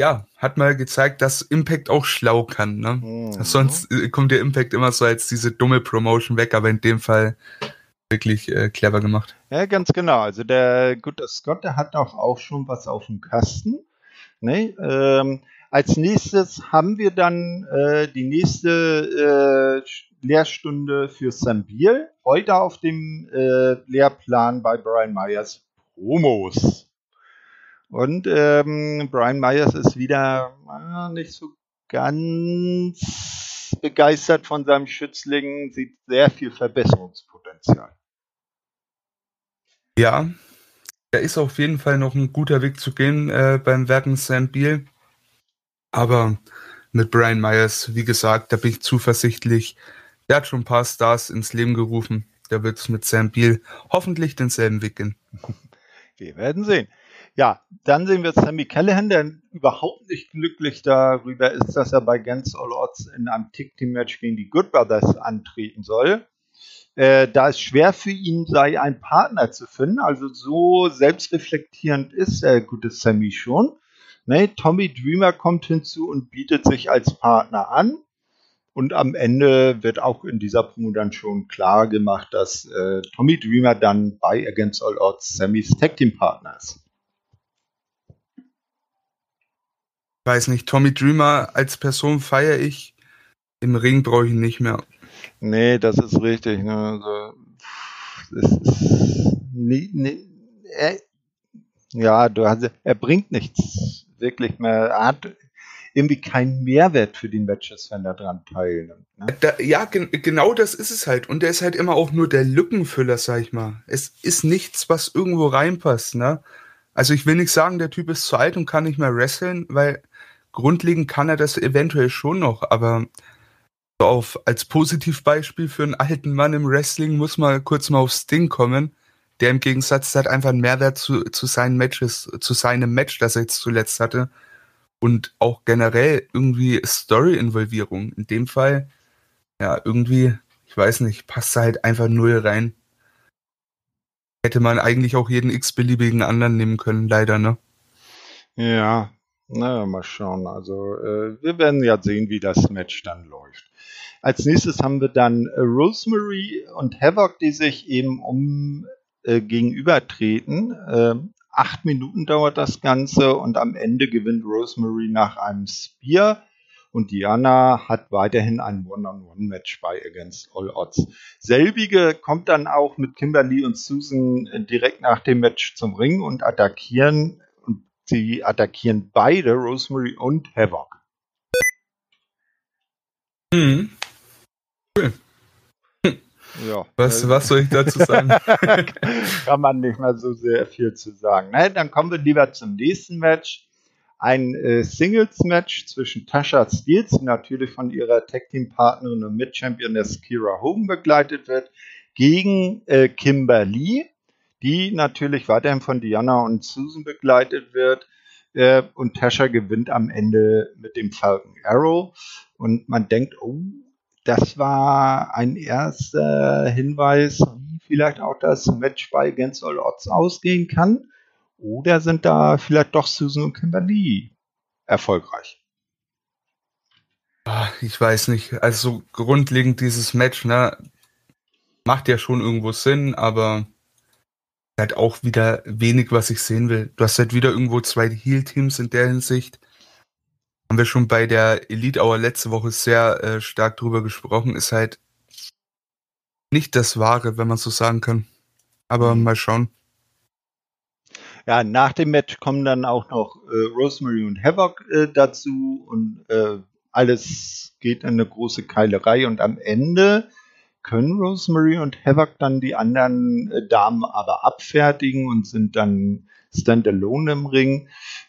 ja, hat mal gezeigt, dass Impact auch schlau kann. Ne? Mhm. Sonst äh, kommt der Impact immer so als diese dumme Promotion weg, aber in dem Fall wirklich äh, clever gemacht. Ja, ganz genau. Also der gute Scott, der hat doch auch schon was auf dem Kasten. Ne? Ähm, als nächstes haben wir dann äh, die nächste äh, Lehrstunde für Sam Beal. Heute auf dem äh, Lehrplan bei Brian Myers Promos. Und ähm, Brian Myers ist wieder äh, nicht so ganz begeistert von seinem Schützling, sieht sehr viel Verbesserungspotenzial. Ja, da ist auf jeden Fall noch ein guter Weg zu gehen äh, beim werten Sam Beal. Aber mit Brian Myers, wie gesagt, da bin ich zuversichtlich. Der hat schon ein paar Stars ins Leben gerufen. Der wird es mit Sam Beal hoffentlich denselben Weg gehen. Wir werden sehen. Ja, dann sehen wir Sammy Callahan, der überhaupt nicht glücklich darüber ist, dass er bei Against All Odds in einem Tick-Team-Match gegen die Good Brothers antreten soll. Äh, da es schwer für ihn sei, einen Partner zu finden, also so selbstreflektierend ist der gute Sammy schon. Ne, Tommy Dreamer kommt hinzu und bietet sich als Partner an. Und am Ende wird auch in dieser Promo dann schon klar gemacht, dass äh, Tommy Dreamer dann bei Against All Odds Sammys Tag Team Partner ist. Ich weiß nicht, Tommy Dreamer als Person feiere ich. Im Ring brauche ich ihn nicht mehr. Nee, das ist richtig. Ne? Also, es ist nie, nie, er, ja, du hast, er bringt nichts wirklich mehr. Er hat irgendwie keinen Mehrwert für die Matches, wenn er dran teilnimmt. Ne? Da, ja, gen genau das ist es halt. Und der ist halt immer auch nur der Lückenfüller, sag ich mal. Es ist nichts, was irgendwo reinpasst, ne? Also ich will nicht sagen, der Typ ist zu alt und kann nicht mehr wresteln, weil grundlegend kann er das eventuell schon noch, aber auf, als Positivbeispiel für einen alten Mann im Wrestling muss man kurz mal auf Sting kommen, der im Gegensatz hat einfach einen Mehrwert zu, zu seinen Matches, zu seinem Match, das er jetzt zuletzt hatte. Und auch generell irgendwie Story-Involvierung. In dem Fall, ja, irgendwie, ich weiß nicht, passt halt einfach null rein. Hätte man eigentlich auch jeden x-beliebigen anderen nehmen können, leider, ne? Ja, Na, mal schauen. Also äh, wir werden ja sehen, wie das Match dann läuft. Als nächstes haben wir dann Rosemary und Havoc, die sich eben um äh, gegenübertreten. Äh, acht Minuten dauert das Ganze und am Ende gewinnt Rosemary nach einem Spear und Diana hat weiterhin ein One-on-One-Match bei Against All Odds. Selbige kommt dann auch mit Kimberly und Susan äh, direkt nach dem Match zum Ring und attackieren und sie attackieren beide Rosemary und Havoc. Mhm. Cool. Ja. Was, äh, was soll ich dazu sagen? Kann man nicht mal so sehr viel zu sagen. Na, dann kommen wir lieber zum nächsten Match. Ein äh, Singles-Match zwischen Tasha Steels, die natürlich von ihrer Tag-Team-Partnerin und Mitchampioness Kira Hogan begleitet wird, gegen äh, Kimberly, die natürlich weiterhin von Diana und Susan begleitet wird. Äh, und Tasha gewinnt am Ende mit dem Falcon Arrow. Und man denkt, oh, das war ein erster Hinweis, wie vielleicht auch das Match bei Against All Odds ausgehen kann. Oder sind da vielleicht doch Susan und Kimberly erfolgreich? Ah, ich weiß nicht. Also grundlegend dieses Match, ne, macht ja schon irgendwo Sinn, aber halt auch wieder wenig, was ich sehen will. Du hast halt wieder irgendwo zwei Heal-Teams in der Hinsicht haben wir schon bei der Elite Hour letzte Woche sehr äh, stark drüber gesprochen, ist halt nicht das Wahre, wenn man so sagen kann. Aber mhm. mal schauen. Ja, nach dem Match kommen dann auch noch äh, Rosemary und Havoc äh, dazu und äh, alles geht in eine große Keilerei und am Ende können Rosemary und Havoc dann die anderen äh, Damen aber abfertigen und sind dann standalone im Ring.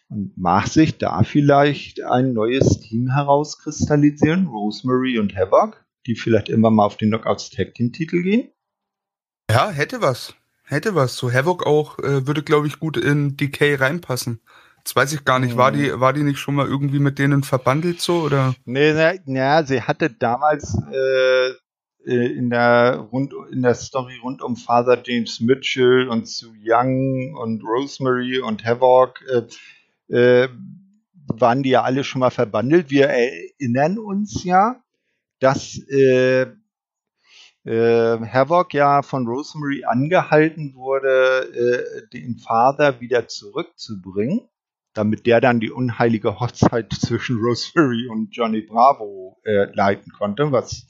Und mag sich da vielleicht ein neues Team herauskristallisieren, Rosemary und Havoc, die vielleicht immer mal auf den Knockouts Tag Team Titel gehen? Ja, hätte was. Hätte was. So Havoc auch äh, würde, glaube ich, gut in Decay reinpassen. Das weiß ich gar nicht. War die, war die nicht schon mal irgendwie mit denen verbandelt so oder? Nee, na, na sie hatte damals äh, äh, in der rund in der Story rund um Father James Mitchell und Sue Young und Rosemary und Havoc äh, äh, waren die ja alle schon mal verbandelt. Wir erinnern uns ja, dass äh, äh, Havoc ja von Rosemary angehalten wurde, äh, den Vater wieder zurückzubringen, damit der dann die unheilige Hochzeit zwischen Rosemary und Johnny Bravo äh, leiten konnte, was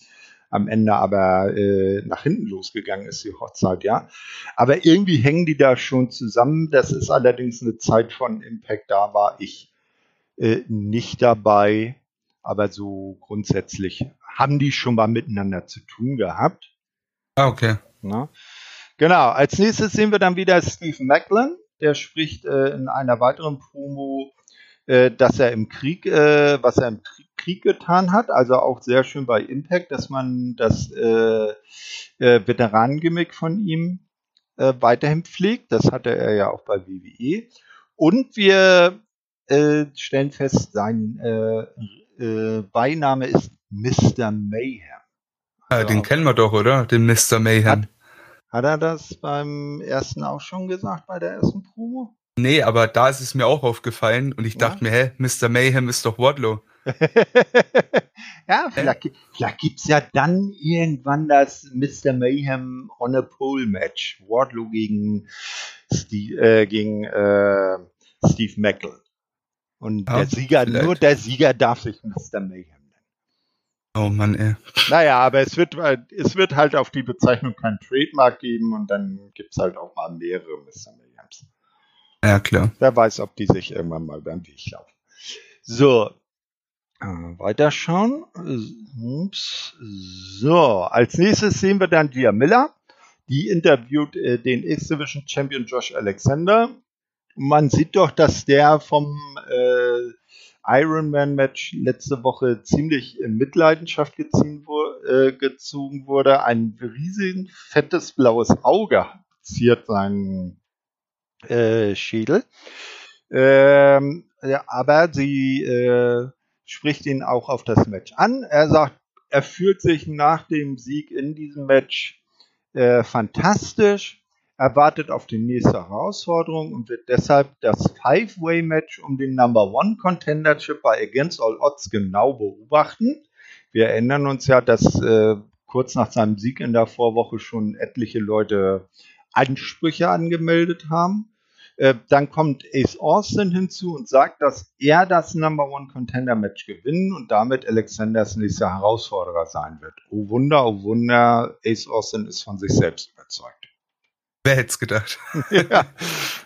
am Ende aber äh, nach hinten losgegangen ist, die Hochzeit, ja. Aber irgendwie hängen die da schon zusammen. Das ist allerdings eine Zeit von Impact, da war ich äh, nicht dabei. Aber so grundsätzlich haben die schon mal miteinander zu tun gehabt. Ah, okay. Na? Genau, als nächstes sehen wir dann wieder Steve Macklin. Der spricht äh, in einer weiteren Promo, äh, dass er im Krieg, äh, was er im Krieg getan hat. Also auch sehr schön bei Impact, dass man das äh, äh, Veteranengimmick von ihm äh, weiterhin pflegt. Das hatte er ja auch bei WWE. Und wir äh, stellen fest, sein äh, äh, Beiname ist Mr. Mayhem. Also, den kennen wir doch, oder? Den Mr. Mayhem. Hat, hat er das beim ersten auch schon gesagt, bei der ersten Promo? Nee, aber da ist es mir auch aufgefallen und ich ja? dachte mir, hä, Mr. Mayhem ist doch Wardlow. ja, vielleicht, vielleicht gibt es ja dann irgendwann das Mr. Mayhem on a Pole Match. Wardlow gegen, Steve, äh, gegen äh, Steve Mackel. Und ja, der Sieger, vielleicht. nur der Sieger darf sich Mr. Mayhem nennen. Oh Mann, ey. Naja, aber es wird, es wird halt auf die Bezeichnung kein Trademark geben und dann gibt es halt auch mal mehrere Mr. Mayhems. Ja, klar. Wer weiß, ob die sich irgendwann mal beim Weg laufen. So, äh, weiterschauen. Ups. So, als nächstes sehen wir dann Dia Miller. Die interviewt äh, den X-Division Champion Josh Alexander. Man sieht doch, dass der vom äh, Ironman-Match letzte Woche ziemlich in Mitleidenschaft gezogen, äh, gezogen wurde. Ein riesigen fettes blaues Auge ziert seinen äh, Schädel. Ähm, ja, aber sie äh, spricht ihn auch auf das Match an. Er sagt, er fühlt sich nach dem Sieg in diesem Match äh, fantastisch. Er wartet auf die nächste Herausforderung und wird deshalb das Five-Way-Match um den Number One Contendership bei Against All Odds genau beobachten. Wir erinnern uns ja, dass äh, kurz nach seinem Sieg in der Vorwoche schon etliche Leute Ansprüche angemeldet haben. Äh, dann kommt Ace Austin hinzu und sagt, dass er das Number One Contender Match gewinnen und damit Alexanders nächster Herausforderer sein wird. Oh Wunder, oh Wunder, Ace Austin ist von sich selbst überzeugt. Wer hätte es gedacht? ja.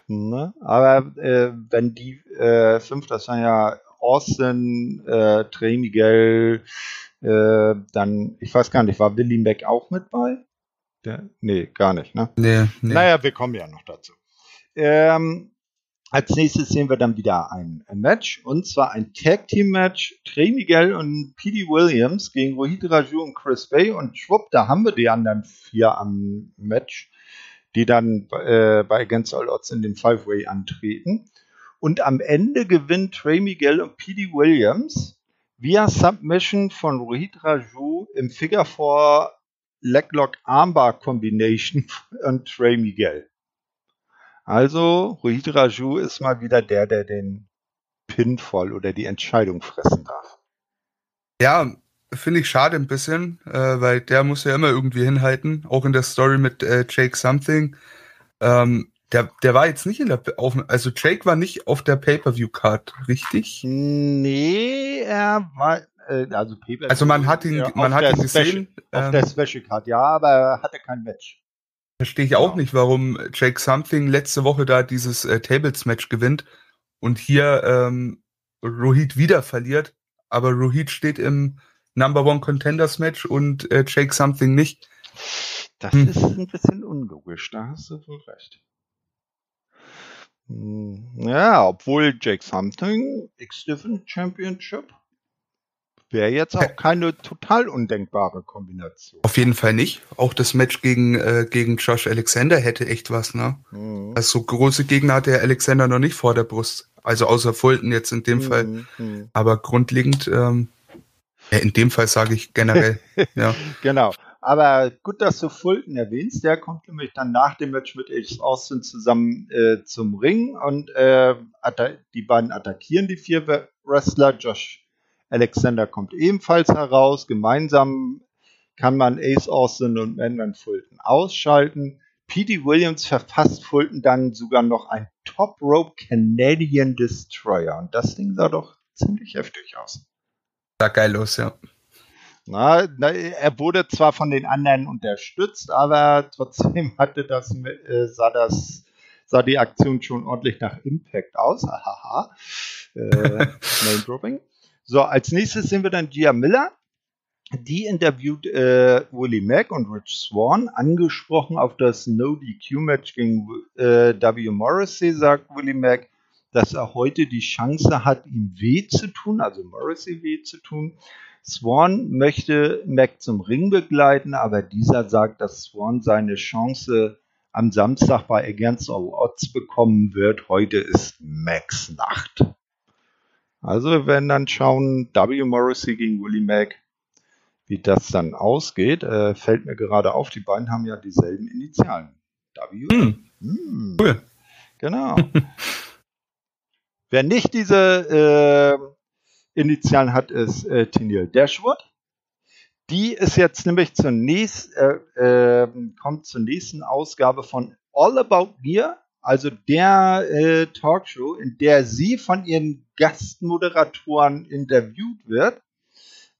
Ne? Aber äh, wenn die äh, fünf, das waren ja Austin, äh, Trey Miguel, äh, dann, ich weiß gar nicht, war Willy Mack auch mit bei? Der, nee, gar nicht, ne? Nee, nee. Naja, wir kommen ja noch dazu. Ähm, als nächstes sehen wir dann wieder ein, ein Match und zwar ein Tag Team Match. Trey Miguel und P.D. Williams gegen Rohit Raju und Chris Bay und schwupp, da haben wir die anderen vier am Match die dann äh, bei Against All Odds in dem Five-Way antreten. Und am Ende gewinnt Trey Miguel und P.D. Williams via Submission von Rohit Raju im Figure 4 Leglock Armbar Combination und Trey Miguel. Also Rohit Raju ist mal wieder der, der den Pinfall oder die Entscheidung fressen darf. Ja, finde ich schade ein bisschen, äh, weil der muss ja immer irgendwie hinhalten, auch in der Story mit äh, Jake Something. Ähm, der, der war jetzt nicht in der, auf, also Jake war nicht auf der Pay-Per-View-Card, richtig? Nee, er war, äh, also Pay-Per-View. Also man hat ihn, ja, man hat ihn gesehen. Special, auf der ähm, Special Card, ja, aber er hatte kein Match. Verstehe ich ja. auch nicht, warum Jake Something letzte Woche da dieses äh, Tables-Match gewinnt und hier ähm, Rohit wieder verliert, aber Rohit steht im Number One Contenders Match und äh, Jake Something nicht. Das hm. ist ein bisschen unlogisch, da hast du wohl recht. Hm, ja, obwohl Jake Something X-Division Championship wäre jetzt auch keine total undenkbare Kombination. Auf jeden Fall nicht. Auch das Match gegen, äh, gegen Josh Alexander hätte echt was, ne? Mhm. Also so große Gegner hatte Alexander noch nicht vor der Brust. Also außer Fulton jetzt in dem mhm. Fall. Mhm. Aber grundlegend ähm, ja, in dem Fall sage ich generell. ja. Genau. Aber gut, dass du Fulton erwähnst. Der kommt nämlich dann nach dem Match mit Ace Austin zusammen äh, zum Ring und äh, die beiden attackieren die vier Wrestler. Josh Alexander kommt ebenfalls heraus. Gemeinsam kann man Ace Austin und Mandan Fulton ausschalten. P.D. Williams verfasst Fulton dann sogar noch ein Top Rope Canadian Destroyer. Und das Ding sah doch ziemlich heftig aus. Sah geil aus, ja. Na, na, er wurde zwar von den anderen unterstützt, aber trotzdem hatte das, äh, sah das, sah die Aktion schon ordentlich nach Impact aus. Haha. äh, Name Dropping. So, als nächstes sehen wir dann Gia Miller. Die interviewt äh, Willie Mack und Rich Swan, angesprochen auf das No-DQ-Match gegen äh, W. Morrissey, sagt Willie Mack dass er heute die Chance hat, ihm weh zu tun, also Morrissey weh zu tun. Swan möchte Mac zum Ring begleiten, aber dieser sagt, dass Swan seine Chance am Samstag bei Against All Odds bekommen wird. Heute ist Macs Nacht. Also wir werden dann schauen, W. Morrissey gegen Willie Mac, wie das dann ausgeht. Äh, fällt mir gerade auf, die beiden haben ja dieselben Initialen. W. Hm. Hm. Cool. Genau. Wer nicht diese äh, Initialen hat, ist äh, Tennille Dashwood. Die ist jetzt nämlich zunächst, äh, äh, kommt zur nächsten Ausgabe von All About Me, also der äh, Talkshow, in der sie von ihren Gastmoderatoren interviewt wird.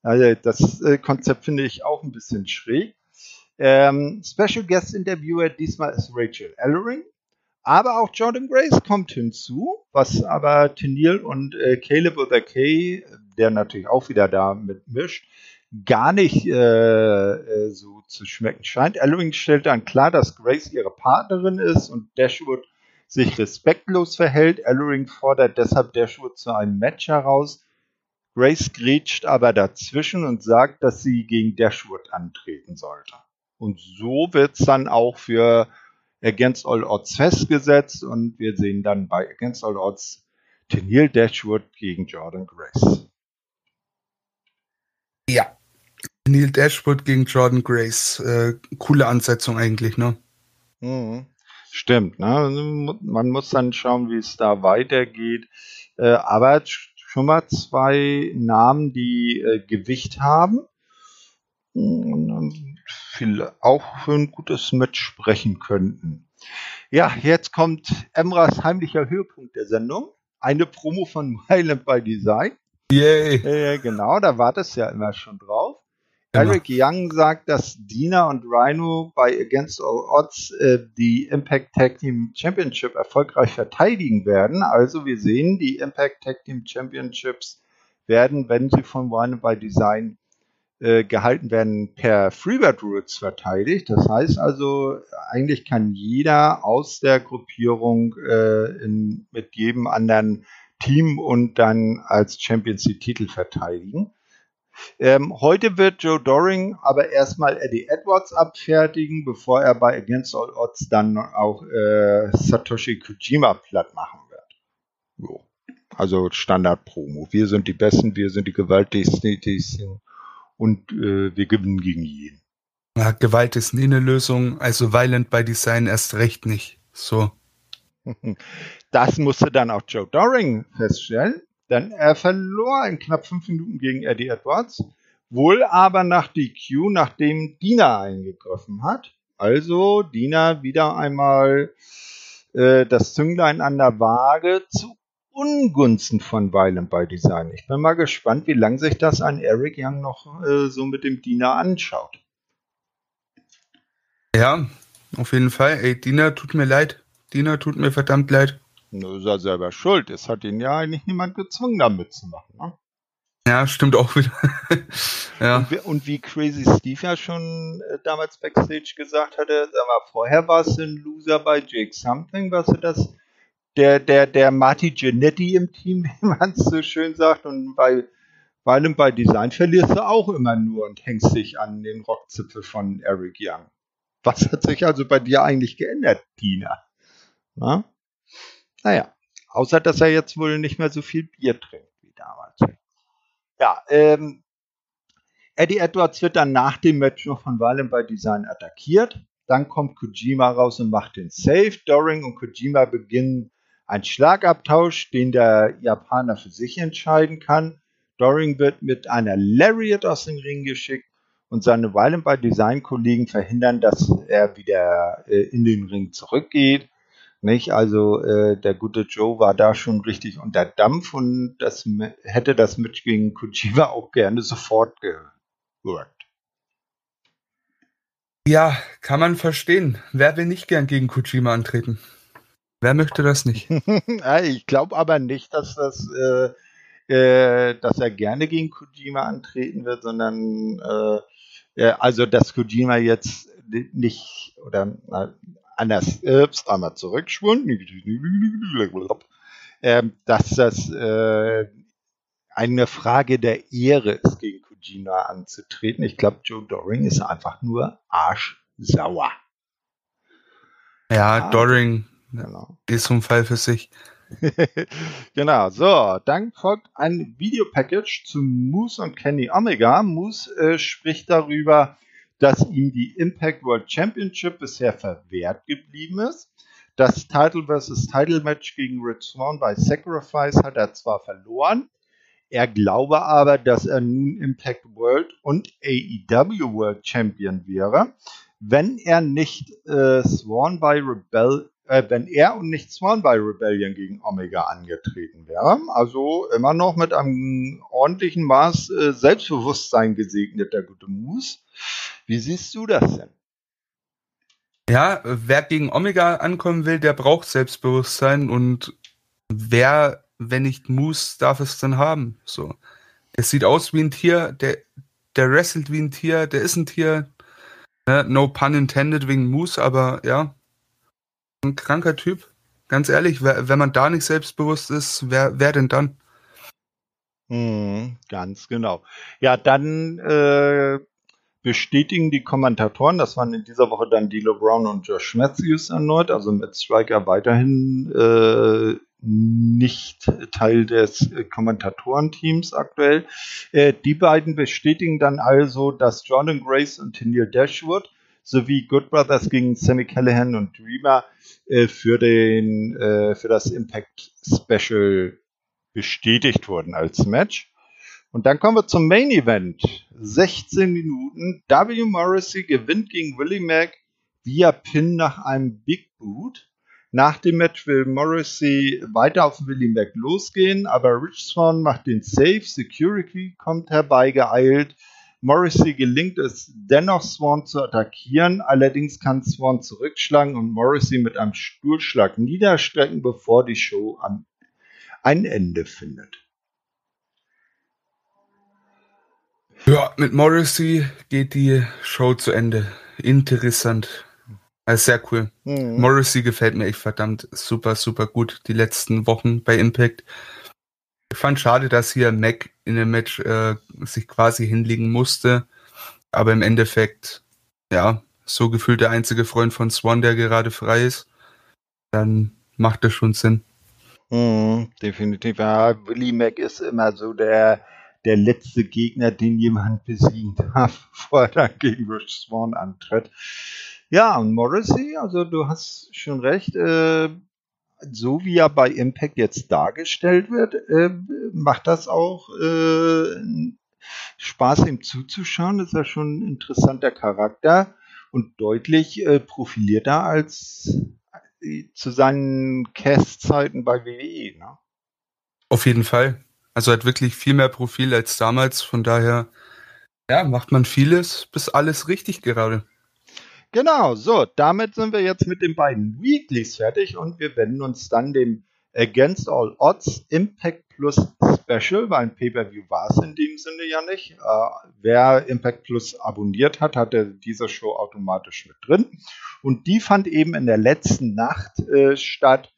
Also das äh, Konzept finde ich auch ein bisschen schräg. Ähm, Special Guest Interviewer diesmal ist Rachel Ellering. Aber auch Jordan Grace kommt hinzu, was aber Tennille und äh, Caleb oder Kay, der natürlich auch wieder da mitmischt, gar nicht äh, äh, so zu schmecken scheint. Ellering stellt dann klar, dass Grace ihre Partnerin ist und Dashwood sich respektlos verhält. Ellering fordert deshalb Dashwood zu einem Match heraus. Grace grätscht aber dazwischen und sagt, dass sie gegen Dashwood antreten sollte. Und so wird's dann auch für Against All Odds festgesetzt und wir sehen dann bei Against All Odds Tennille Dashwood gegen Jordan Grace. Ja, Neil Dashwood gegen Jordan Grace. Äh, coole Ansetzung eigentlich, ne? Mhm. Stimmt, ne? Man muss dann schauen, wie es da weitergeht. Äh, aber schon mal zwei Namen, die äh, Gewicht haben und viel auch für ein gutes Match sprechen könnten. Ja, jetzt kommt Emras heimlicher Höhepunkt der Sendung. Eine Promo von Violent by Design. Yay. Äh, genau, da wartest ja immer schon drauf. Genau. Eric Young sagt, dass Dina und Rhino bei Against All Odds äh, die Impact Tag Team Championship erfolgreich verteidigen werden. Also wir sehen, die Impact Tag Team Championships werden, wenn sie von Rhino by Design äh, gehalten werden, per Freebird Rules verteidigt. Das heißt also, eigentlich kann jeder aus der Gruppierung äh, in, mit jedem anderen Team und dann als Champions die Titel verteidigen. Ähm, heute wird Joe Doring aber erstmal Eddie Edwards abfertigen, bevor er bei Against All Odds dann auch äh, Satoshi Kojima platt machen wird. So. Also Standard-Promo. Wir sind die Besten, wir sind die gewaltigsten und äh, wir gewinnen gegen jeden. Ja, Gewalt ist nie eine Lösung, also Violent by Design erst recht nicht. So. Das musste dann auch Joe Doring feststellen. Denn er verlor in knapp fünf Minuten gegen Eddie Edwards, wohl aber nach DQ, nachdem Dina eingegriffen hat. Also Dina wieder einmal äh, das Zünglein an der Waage zu Ungunsten von Violent by Design. Ich bin mal gespannt, wie lange sich das ein Eric Young noch äh, so mit dem Dina anschaut. Ja, auf jeden Fall. Ey, Dina, tut mir leid. Dina, tut mir verdammt leid. Nur ist er selber schuld. Es hat ihn ja eigentlich niemand gezwungen, da mitzumachen. Ne? Ja, stimmt auch wieder. ja. Und, wie, und, wie Crazy Steve ja schon äh, damals Backstage gesagt hatte, sag mal, vorher war es ein Loser bei Jake Something, was du das, der, der, der Marty Genetti im Team, wie man es so schön sagt, und bei, bei einem bei Design verlierst du auch immer nur und hängst dich an den Rockzipfel von Eric Young. Was hat sich also bei dir eigentlich geändert, Tina? Na? Naja, außer dass er jetzt wohl nicht mehr so viel Bier trinkt wie damals. Ja, ähm, Eddie Edwards wird dann nach dem Match noch von Valen bei Design attackiert. Dann kommt Kojima raus und macht den Save. Doring und Kojima beginnen einen Schlagabtausch, den der Japaner für sich entscheiden kann. Doring wird mit einer Lariat aus dem Ring geschickt und seine Violent by Design Kollegen verhindern, dass er wieder äh, in den Ring zurückgeht. Nicht? Also äh, der gute Joe war da schon richtig unter Dampf und das hätte das Match gegen Kojima auch gerne sofort gewirkt. Ja, kann man verstehen. Wer will nicht gern gegen Kojima antreten? Wer möchte das nicht? ich glaube aber nicht, dass das, äh, äh, dass er gerne gegen Kojima antreten wird, sondern äh, also dass Kojima jetzt nicht oder anders, äh, einmal zurückspulen, äh, dass das äh, eine Frage der Ehre ist, gegen Kojima anzutreten. Ich glaube, Joe Doring ist einfach nur arschsauer. Ja, ah, Doring genau. ist so ein Fall für sich. genau, so, dann folgt ein Videopackage zu Moose und Kenny Omega. Moose äh, spricht darüber, dass ihm die Impact World Championship bisher verwehrt geblieben ist. Das Title vs. Title Match gegen Rich Swan bei Sacrifice hat er zwar verloren, er glaube aber, dass er nun Impact World und AEW World Champion wäre, wenn er nicht äh, Swan bei Rebel äh, wenn er und nicht Swan bei Rebellion gegen Omega angetreten wäre. Also immer noch mit einem ordentlichen Maß äh, Selbstbewusstsein gesegnet, der gute Moose. Wie siehst du das denn? Ja, wer gegen Omega ankommen will, der braucht Selbstbewusstsein und wer, wenn nicht Moose, darf es dann haben. So. Es sieht aus wie ein Tier, der, der wrestelt wie ein Tier, der ist ein Tier. Ne? No pun intended wegen Moose, aber ja, ein kranker Typ. Ganz ehrlich, wenn man da nicht selbstbewusst ist, wer, wer denn dann? Hm, ganz genau. Ja, dann äh, bestätigen die Kommentatoren, das waren in dieser Woche dann Dilo Brown und Josh Matthews erneut, also mit Striker weiterhin äh, nicht Teil des äh, Kommentatorenteams aktuell. Äh, die beiden bestätigen dann also, dass Jordan Grace und Neil Dashwood sowie Good Brothers gegen Sammy Callahan und Dreamer äh, für den äh, für das Impact Special bestätigt wurden als Match. Und dann kommen wir zum Main Event. 16 Minuten. W. Morrissey gewinnt gegen Willie Mack via Pin nach einem Big Boot. Nach dem Match will Morrissey weiter auf Willie Mack losgehen, aber Rich Swan macht den Safe. Security kommt herbeigeeilt. Morrissey gelingt es dennoch, Swan zu attackieren. Allerdings kann Swan zurückschlagen und Morrissey mit einem Stuhlschlag niederstrecken, bevor die Show ein Ende findet. Ja, mit Morrissey geht die Show zu Ende. Interessant. Also sehr cool. Mhm. Morrissey gefällt mir echt verdammt super, super gut die letzten Wochen bei Impact. Ich fand schade, dass hier Mac in dem Match äh, sich quasi hinlegen musste. Aber im Endeffekt, ja, so gefühlt der einzige Freund von Swan, der gerade frei ist. Dann macht das schon Sinn. Mhm, definitiv. Ja, Willie Mac ist immer so der, der letzte Gegner, den jemand besiegen darf, bevor er dann gegen Rich Swan antritt. Ja, und Morrissey, also du hast schon recht, äh, so wie er bei Impact jetzt dargestellt wird, äh, macht das auch äh, Spaß, ihm zuzuschauen. Das ist ja schon ein interessanter Charakter und deutlich äh, profilierter als äh, zu seinen Cast-Zeiten bei WWE. Ne? Auf jeden Fall. Also hat wirklich viel mehr Profil als damals. Von daher, ja, macht man vieles bis alles richtig gerade. Genau, so, damit sind wir jetzt mit den beiden Weeklies fertig und wir wenden uns dann dem Against All Odds Impact Plus Special, weil ein Pay-Per-View war es in dem Sinne ja nicht. Äh, wer Impact Plus abonniert hat, hatte diese Show automatisch mit drin. Und die fand eben in der letzten Nacht äh, statt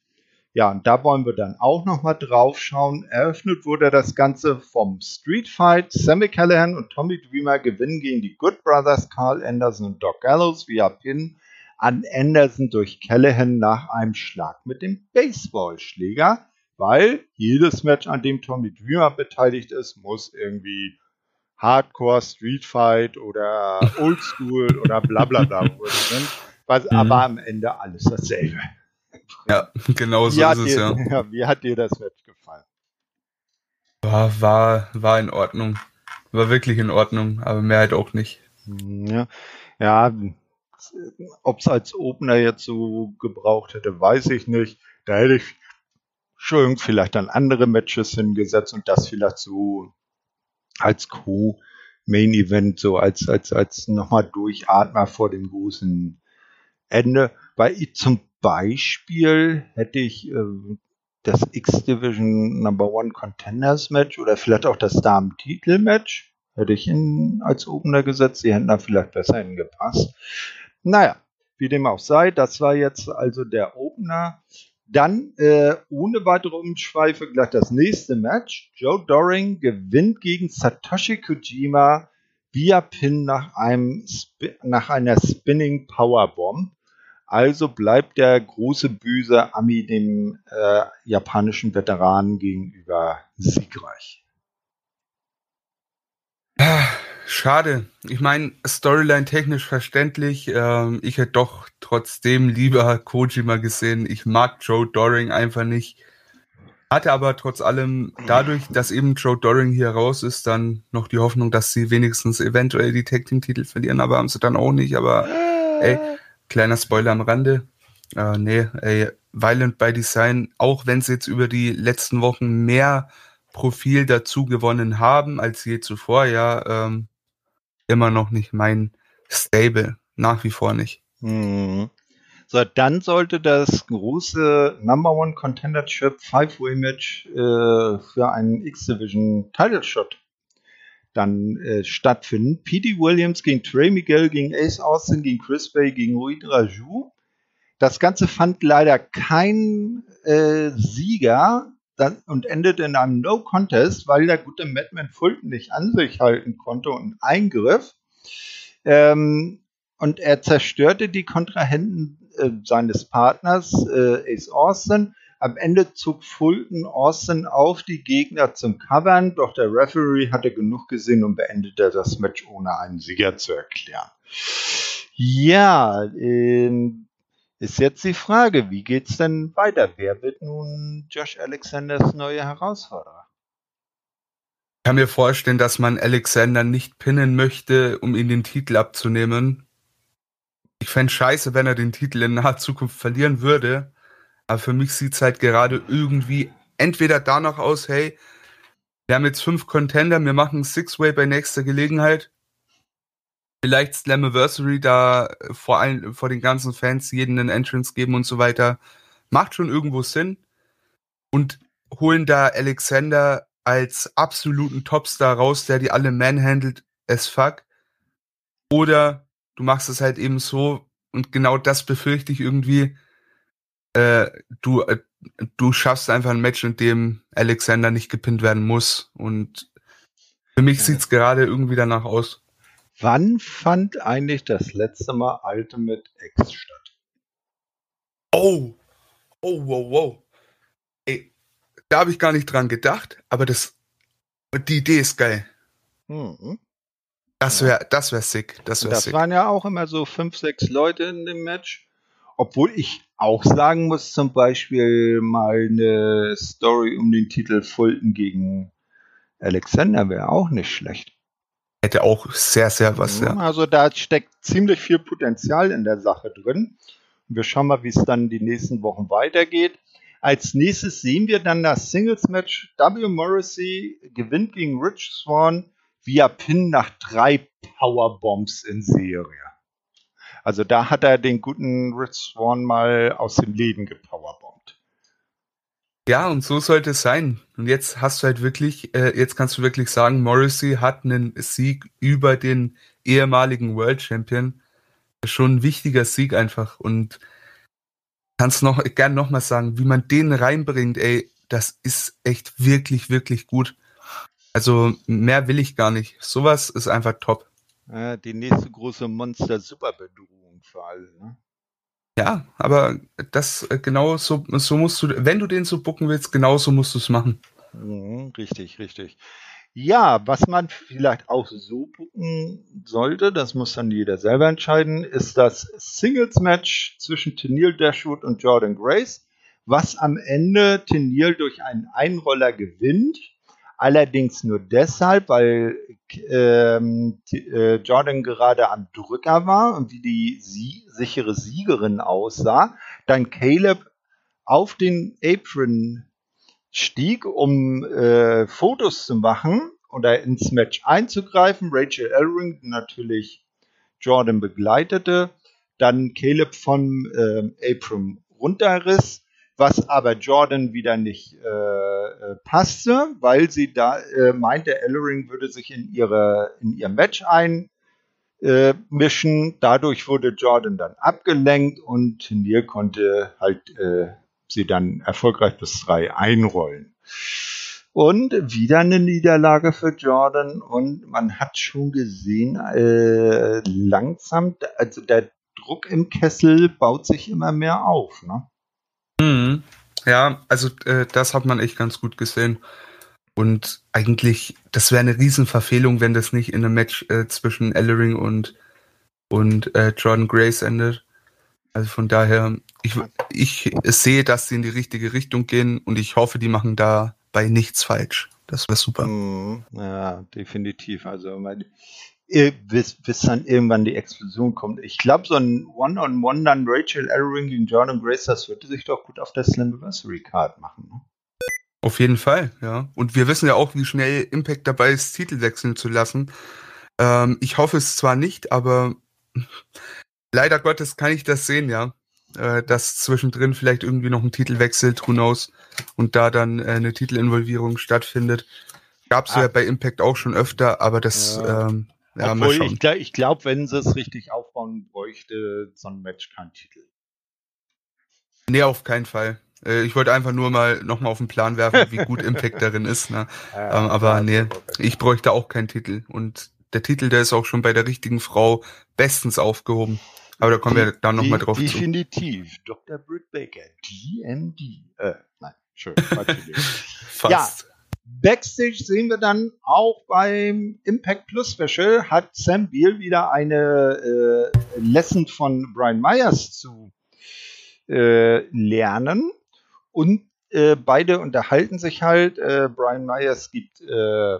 ja, und da wollen wir dann auch nochmal drauf schauen. Eröffnet wurde das Ganze vom Street Fight. Sammy Callahan und Tommy Dreamer gewinnen gegen die Good Brothers Carl Anderson und Doc Gallows via Pin an Anderson durch Callahan nach einem Schlag mit dem Baseballschläger, weil jedes Match, an dem Tommy Dreamer beteiligt ist, muss irgendwie Hardcore, Street Fight oder Oldschool oder bla bla bla was mhm. aber am Ende alles dasselbe. Ja, genau so ist es, dir, ja. ja. Wie hat dir das Match gefallen? War, war, war in Ordnung. War wirklich in Ordnung, aber mehr halt auch nicht. Hm, ja, ja ob es als Opener jetzt so gebraucht hätte, weiß ich nicht. Da hätte ich schon vielleicht dann andere Matches hingesetzt und das vielleicht so als Co-Main Event, so als, als, als nochmal Durchatmer vor dem großen Ende. Weil ich zum Beispiel hätte ich äh, das X-Division Number One Contenders Match oder vielleicht auch das Damen-Titel Match hätte ich in, als Opener gesetzt. Die hätten da vielleicht besser hingepasst. Naja, wie dem auch sei, das war jetzt also der Opener. Dann äh, ohne weitere Umschweife gleich das nächste Match. Joe Doring gewinnt gegen Satoshi Kojima via Pin nach, einem, nach einer Spinning Powerbomb. Also bleibt der große böse Ami dem äh, japanischen Veteranen gegenüber siegreich. Schade. Ich meine, Storyline technisch verständlich. Ähm, ich hätte doch trotzdem lieber Kojima gesehen. Ich mag Joe Doring einfach nicht. Hatte aber trotz allem dadurch, dass eben Joe Doring hier raus ist, dann noch die Hoffnung, dass sie wenigstens eventuell die Tag Team Titel verlieren, aber haben sie dann auch nicht. Aber ey, Kleiner Spoiler am Rande. Äh, nee, ey, Violent by Design, auch wenn sie jetzt über die letzten Wochen mehr Profil dazu gewonnen haben als je zuvor, ja, ähm, immer noch nicht mein Stable. Nach wie vor nicht. Mhm. So, dann sollte das große Number One Contendership Five-Way Match äh, für einen X-Division Title Shot dann äh, stattfinden. P.D. Williams gegen Trey Miguel, gegen Ace Austin, gegen Chris Bay, gegen Rui Raju. Das Ganze fand leider kein äh, Sieger und endete in einem No-Contest, weil der gute Madman Fulton nicht an sich halten konnte und eingriff. Ähm, und er zerstörte die Kontrahenten äh, seines Partners äh, Ace Austin am Ende zog Fulton Austin auf die Gegner zum Covern, doch der Referee hatte genug gesehen und beendete das Match ohne einen Sieger zu erklären. Ja, ähm, ist jetzt die Frage, wie geht's denn weiter? Wer wird nun Josh Alexanders neue Herausforderer? Ich kann mir vorstellen, dass man Alexander nicht pinnen möchte, um ihn den Titel abzunehmen. Ich fände scheiße, wenn er den Titel in naher Zukunft verlieren würde. Aber für mich sieht's halt gerade irgendwie entweder danach aus, hey, wir haben jetzt fünf Contender, wir machen Six-Way bei nächster Gelegenheit. Vielleicht Slammiversary da vor allen, vor den ganzen Fans jeden einen Entrance geben und so weiter. Macht schon irgendwo Sinn. Und holen da Alexander als absoluten Topstar raus, der die alle manhandelt as fuck. Oder du machst es halt eben so, und genau das befürchte ich irgendwie, äh, du, äh, du schaffst einfach ein Match, in dem Alexander nicht gepinnt werden muss. Und für mich ja. sieht's gerade irgendwie danach aus. Wann fand eigentlich das letzte Mal Ultimate X statt? Oh, oh, wow, wow. Ey, da habe ich gar nicht dran gedacht, aber das, die Idee ist geil. Mhm. Das wäre, das wäre sick. Das, wär das sick. waren ja auch immer so fünf, sechs Leute in dem Match. Obwohl ich auch sagen muss, zum Beispiel mal eine Story um den Titel Fulton gegen Alexander wäre auch nicht schlecht. Hätte auch sehr, sehr was, ja. Also da steckt ziemlich viel Potenzial in der Sache drin. wir schauen mal, wie es dann die nächsten Wochen weitergeht. Als nächstes sehen wir dann das Singles-Match. W. Morrissey gewinnt gegen Rich Swan via Pin nach drei Powerbombs in Serie. Also da hat er den guten Rich Swan mal aus dem Leben gepowerbombt. Ja, und so sollte es sein. Und jetzt hast du halt wirklich, äh, jetzt kannst du wirklich sagen, Morrissey hat einen Sieg über den ehemaligen World Champion. Schon ein wichtiger Sieg einfach. Und kannst noch gern nochmal sagen, wie man den reinbringt, ey, das ist echt wirklich, wirklich gut. Also mehr will ich gar nicht. Sowas ist einfach top. Ja, die nächste große Monster-Superbedrohung für alle. Ne? Ja, aber das äh, genau so, so musst du, wenn du den so bucken willst, genau so musst du es machen. Mhm, richtig, richtig. Ja, was man vielleicht auch so bucken sollte, das muss dann jeder selber entscheiden, ist das Singles-Match zwischen Tennille Dashwood und Jordan Grace, was am Ende Tennille durch einen Einroller gewinnt Allerdings nur deshalb, weil ähm, äh, Jordan gerade am Drücker war und wie die sie sichere Siegerin aussah, dann Caleb auf den Apron stieg, um äh, Fotos zu machen oder ins Match einzugreifen. Rachel Ellering natürlich Jordan begleitete, dann Caleb vom äh, Apron runterriss was aber Jordan wieder nicht äh, äh, passte, weil sie da äh, meinte, Ellering würde sich in ihre in ihr Match einmischen. Dadurch wurde Jordan dann abgelenkt und Neil konnte halt äh, sie dann erfolgreich bis drei einrollen. Und wieder eine Niederlage für Jordan und man hat schon gesehen, äh, langsam, also der Druck im Kessel baut sich immer mehr auf. Ne? Mhm. Ja, also äh, das hat man echt ganz gut gesehen. Und eigentlich, das wäre eine Riesenverfehlung, wenn das nicht in einem Match äh, zwischen Ellering und, und äh, Jordan Grace endet. Also von daher, ich, ich sehe, dass sie in die richtige Richtung gehen und ich hoffe, die machen dabei nichts falsch. Das wäre super. Mhm, ja, definitiv. Also bis, bis dann irgendwann die Explosion kommt. Ich glaube, so ein One-on-One -on -One dann Rachel Ellering gegen Jordan Grace, das würde sich doch gut auf der Slammiversary Card machen. Ne? Auf jeden Fall, ja. Und wir wissen ja auch, wie schnell Impact dabei ist, Titel wechseln zu lassen. Ähm, ich hoffe es zwar nicht, aber leider Gottes kann ich das sehen, ja. Äh, dass zwischendrin vielleicht irgendwie noch ein Titel wechselt, who knows, und da dann äh, eine Titelinvolvierung stattfindet. Gab es ah. ja bei Impact auch schon öfter, aber das ja. ähm, ja, Obwohl ich, ich glaube, wenn sie es richtig aufbauen, bräuchte so ein Match keinen Titel. Nee, auf keinen Fall. Äh, ich wollte einfach nur mal nochmal auf den Plan werfen, wie gut Impact darin ist. Ne? Ja, ähm, aber nee, ich bräuchte auch keinen Titel. Und der Titel, der ist auch schon bei der richtigen Frau bestens aufgehoben. Aber da kommen wir dann nochmal drauf definitiv. zu. Definitiv. Dr. Britt Baker, DMD. Äh, nein, schön. Fast. Ja, Backstage sehen wir dann auch beim Impact Plus Special hat Sam Beal wieder eine äh, Lesson von Brian Myers zu äh, lernen und äh, beide unterhalten sich halt. Äh, Brian Myers gibt äh,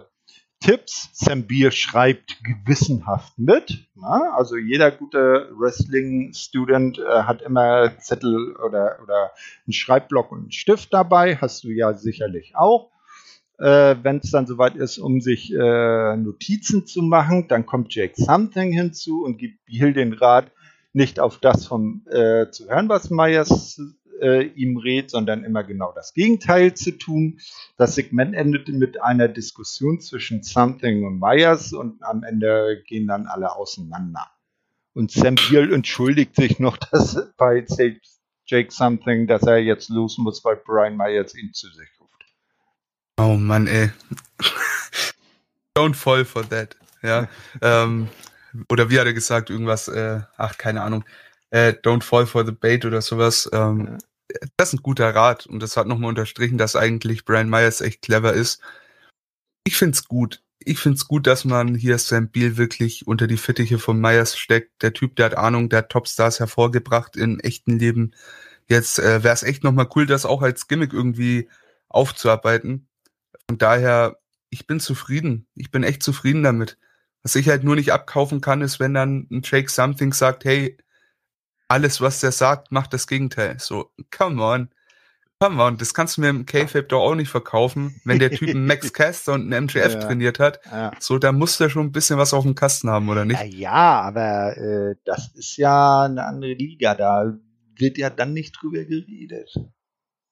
Tipps. Sam Beer schreibt gewissenhaft mit. Na? Also jeder gute Wrestling-Student äh, hat immer Zettel oder, oder einen Schreibblock und einen Stift dabei. Hast du ja sicherlich auch. Äh, Wenn es dann soweit ist, um sich äh, Notizen zu machen, dann kommt Jake Something hinzu und gibt Beal den Rat, nicht auf das vom äh, zu hören, was Myers äh, ihm rät, sondern immer genau das Gegenteil zu tun. Das Segment endete mit einer Diskussion zwischen Something und Myers und am Ende gehen dann alle auseinander. Und Sam Beal entschuldigt sich noch, dass bei Jake Something, dass er jetzt los muss, weil Brian Myers ihn zu sich. Oh Mann, ey. Don't fall for that. Ja. ähm, oder wie hat er gesagt, irgendwas, äh, ach, keine Ahnung äh, Don't Fall for the Bait oder sowas. Ähm, ja. Das ist ein guter Rat und das hat nochmal unterstrichen, dass eigentlich Brian Myers echt clever ist. Ich find's gut. Ich find's gut, dass man hier Sam Beal wirklich unter die Fittiche von Myers steckt. Der Typ, der hat Ahnung, der hat Topstars hervorgebracht im echten Leben. Jetzt äh, wäre es echt nochmal cool, das auch als Gimmick irgendwie aufzuarbeiten. Von daher, ich bin zufrieden. Ich bin echt zufrieden damit. Was ich halt nur nicht abkaufen kann, ist, wenn dann ein Jake Something sagt, hey, alles, was der sagt, macht das Gegenteil. So, come on. Come on, das kannst du mir im K-Fape doch auch nicht verkaufen, wenn der Typ einen Max Caster und einen MJF ja, trainiert hat. Ja. So, da muss der schon ein bisschen was auf dem Kasten haben, oder nicht? Ja, ja aber äh, das ist ja eine andere Liga. Da wird ja dann nicht drüber geredet.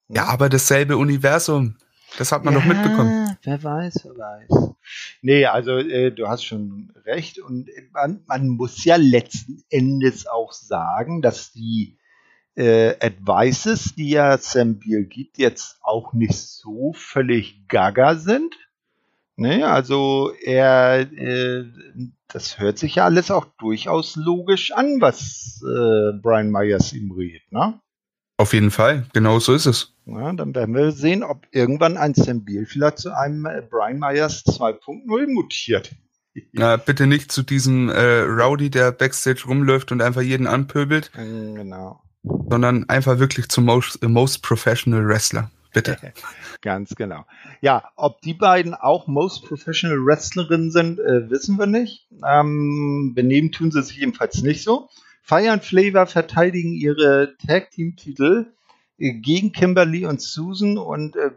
Ja, aber dasselbe Universum. Das hat man ja, doch mitbekommen. Wer weiß, wer weiß. Nee, also äh, du hast schon recht. Und man, man, muss ja letzten Endes auch sagen, dass die äh, Advices, die ja Sam Beal gibt, jetzt auch nicht so völlig gaga sind. Ne, also er, äh, das hört sich ja alles auch durchaus logisch an, was äh, Brian Myers ihm rät, ne? Auf jeden Fall, genau so ist es. Ja, dann werden wir sehen, ob irgendwann ein Sam Beal vielleicht zu einem äh, Brian Myers 2.0 mutiert. Na, bitte nicht zu diesem äh, Rowdy, der Backstage rumläuft und einfach jeden anpöbelt. Mm, genau. Sondern einfach wirklich zum most, uh, most Professional Wrestler. Bitte. Ganz genau. Ja, ob die beiden auch Most Professional Wrestlerinnen sind, äh, wissen wir nicht. Ähm, benehmen tun sie sich jedenfalls nicht so. Fire and Flavor verteidigen ihre Tag Team Titel äh, gegen Kimberly und Susan und äh,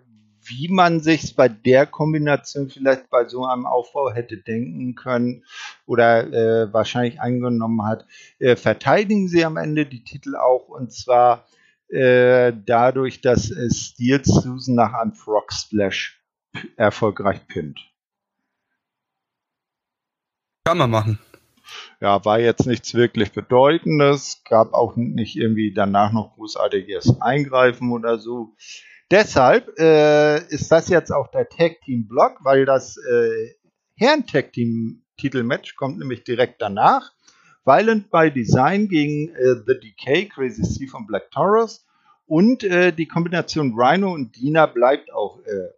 wie man sich bei der Kombination vielleicht bei so einem Aufbau hätte denken können oder äh, wahrscheinlich angenommen hat, äh, verteidigen sie am Ende die Titel auch und zwar äh, dadurch, dass äh, Steel Susan nach einem Frog Splash erfolgreich pinnt. Kann man machen ja, war jetzt nichts wirklich Bedeutendes, gab auch nicht irgendwie danach noch großartiges Eingreifen oder so. Deshalb äh, ist das jetzt auch der Tag Team Block, weil das äh, Herren Tag Team Titelmatch kommt nämlich direkt danach. Violent by Design gegen äh, The Decay, Crazy Steve und Black Taurus. Und äh, die Kombination Rhino und Dina bleibt auch äh,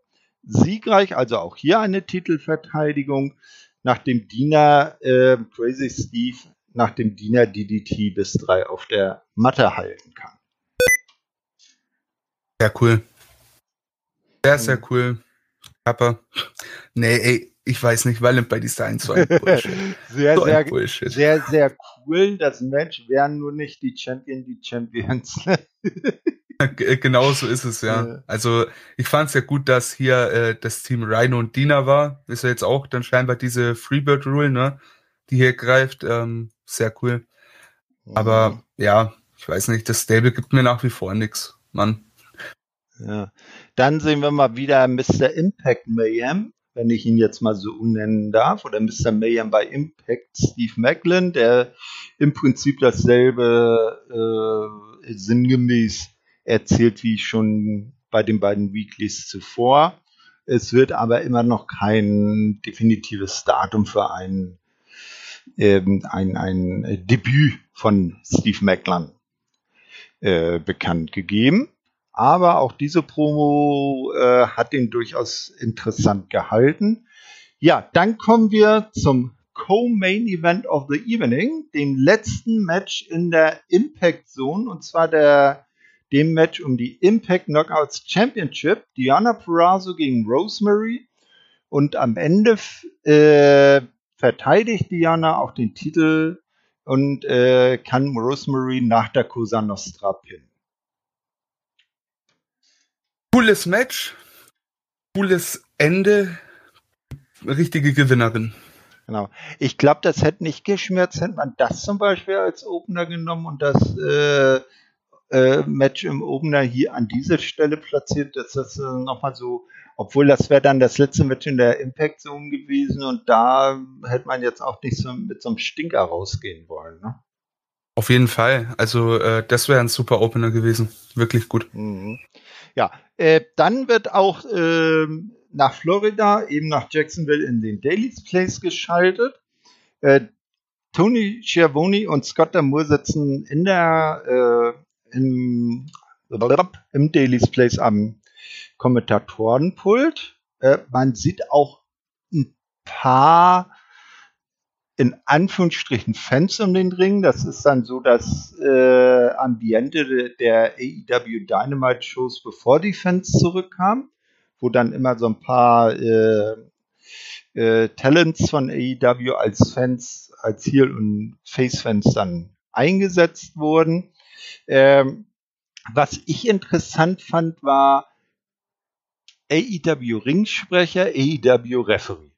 siegreich, also auch hier eine Titelverteidigung nach dem Diener äh, Crazy Steve nach dem Diener DDT bis drei auf der Matte halten kann. Sehr cool. Sehr, sehr cool. Aber, nee, ey, ich weiß nicht, weil bei Design so ein Bullshit. sehr, so sehr, Bullshit. sehr, sehr cool. Das Match wären nur nicht die Champion, die Champions. genau so ist es, ja. ja. Also ich fand es ja gut, dass hier äh, das Team Rhino und Dina war. Ist ja jetzt auch dann scheinbar diese Freebird Rule, ne? Die hier greift. Ähm, sehr cool. Aber mhm. ja, ich weiß nicht, das Stable gibt mir nach wie vor nichts, Mann. Ja. Dann sehen wir mal wieder Mr. Impact Mayhem, wenn ich ihn jetzt mal so umnennen darf, oder Mr. Mayhem bei Impact Steve Macklin, der im Prinzip dasselbe äh, sinngemäß erzählt wie schon bei den beiden Weeklies zuvor. Es wird aber immer noch kein definitives Datum für ein, ähm, ein, ein Debüt von Steve Macklin äh, bekannt gegeben. aber auch diese Promo äh, hat ihn durchaus interessant gehalten. Ja, dann kommen wir zum Co-Main Event of the Evening, dem letzten Match in der Impact Zone, und zwar der, dem Match um die Impact Knockouts Championship. Diana Purrazzo gegen Rosemary. Und am Ende äh, verteidigt Diana auch den Titel und äh, kann Rosemary nach der Cosa Nostra pinnen. Cooles Match, cooles Ende, richtige Gewinnerin. Genau. Ich glaube, das hätte nicht geschmerzt, hätte man das zum Beispiel als Opener genommen und das äh, äh, Match im Opener hier an dieser Stelle platziert, dass das äh, nochmal so, obwohl das wäre dann das letzte Match in der Impact Zone gewesen und da hätte man jetzt auch nicht so mit so einem Stinker rausgehen wollen. Ne? Auf jeden Fall. Also äh, das wäre ein super Opener gewesen. Wirklich gut. Mhm. Ja, äh, dann wird auch äh, nach Florida, eben nach Jacksonville in den Daily's Place geschaltet. Äh, Tony Schiavone und Scott Damour sitzen in der, äh, im, im Daily's Place am Kommentatorenpult. Äh, man sieht auch ein paar in Anführungsstrichen Fans um den Ring. Das ist dann so das äh, Ambiente der AEW Dynamite Shows, bevor die Fans zurückkamen, wo dann immer so ein paar äh, äh, Talents von AEW als Fans, als Heel- und Face-Fans dann eingesetzt wurden. Ähm, was ich interessant fand, war AEW Ringsprecher, AEW Referee.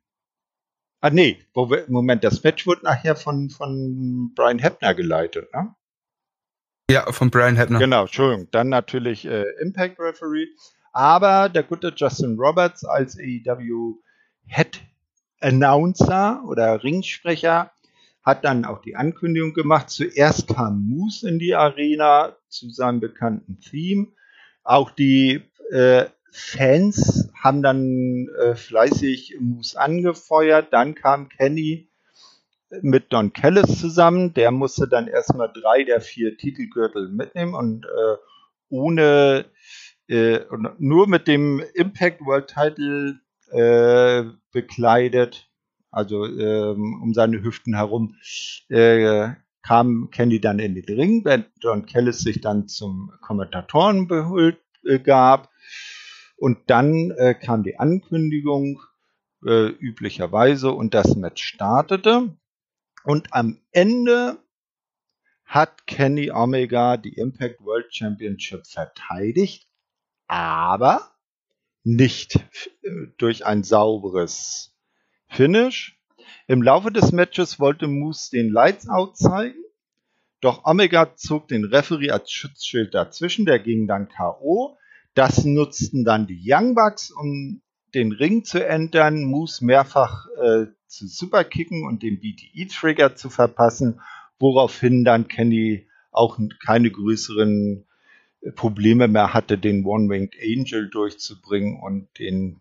Ah, nee, Moment, das Match wurde nachher von, von Brian Hebner geleitet, ne? Ja, von Brian Hebner. Genau, Entschuldigung. Dann natürlich äh, Impact Referee. Aber der gute Justin Roberts als AEW Head Announcer oder Ringsprecher hat dann auch die Ankündigung gemacht. Zuerst kam Moose in die Arena zu seinem bekannten Theme. Auch die äh, Fans haben dann äh, fleißig Moose angefeuert. Dann kam Kenny mit Don Kellis zusammen. Der musste dann erstmal drei der vier Titelgürtel mitnehmen und äh, ohne äh, nur mit dem Impact World Title äh, bekleidet, also ähm, um seine Hüften herum, äh, kam Kenny dann in den Ring, wenn Don Kellis sich dann zum Kommentatoren äh, gab. Und dann äh, kam die Ankündigung äh, üblicherweise und das Match startete. Und am Ende hat Kenny Omega die Impact World Championship verteidigt, aber nicht äh, durch ein sauberes Finish. Im Laufe des Matches wollte Moose den Lights Out zeigen, doch Omega zog den Referee als Schutzschild dazwischen, der ging dann K.O. Das nutzten dann die Young Bucks, um den Ring zu entern, Moose mehrfach äh, zu superkicken und den BTE-Trigger zu verpassen, woraufhin dann Kenny auch keine größeren äh, Probleme mehr hatte, den One-Winged Angel durchzubringen und den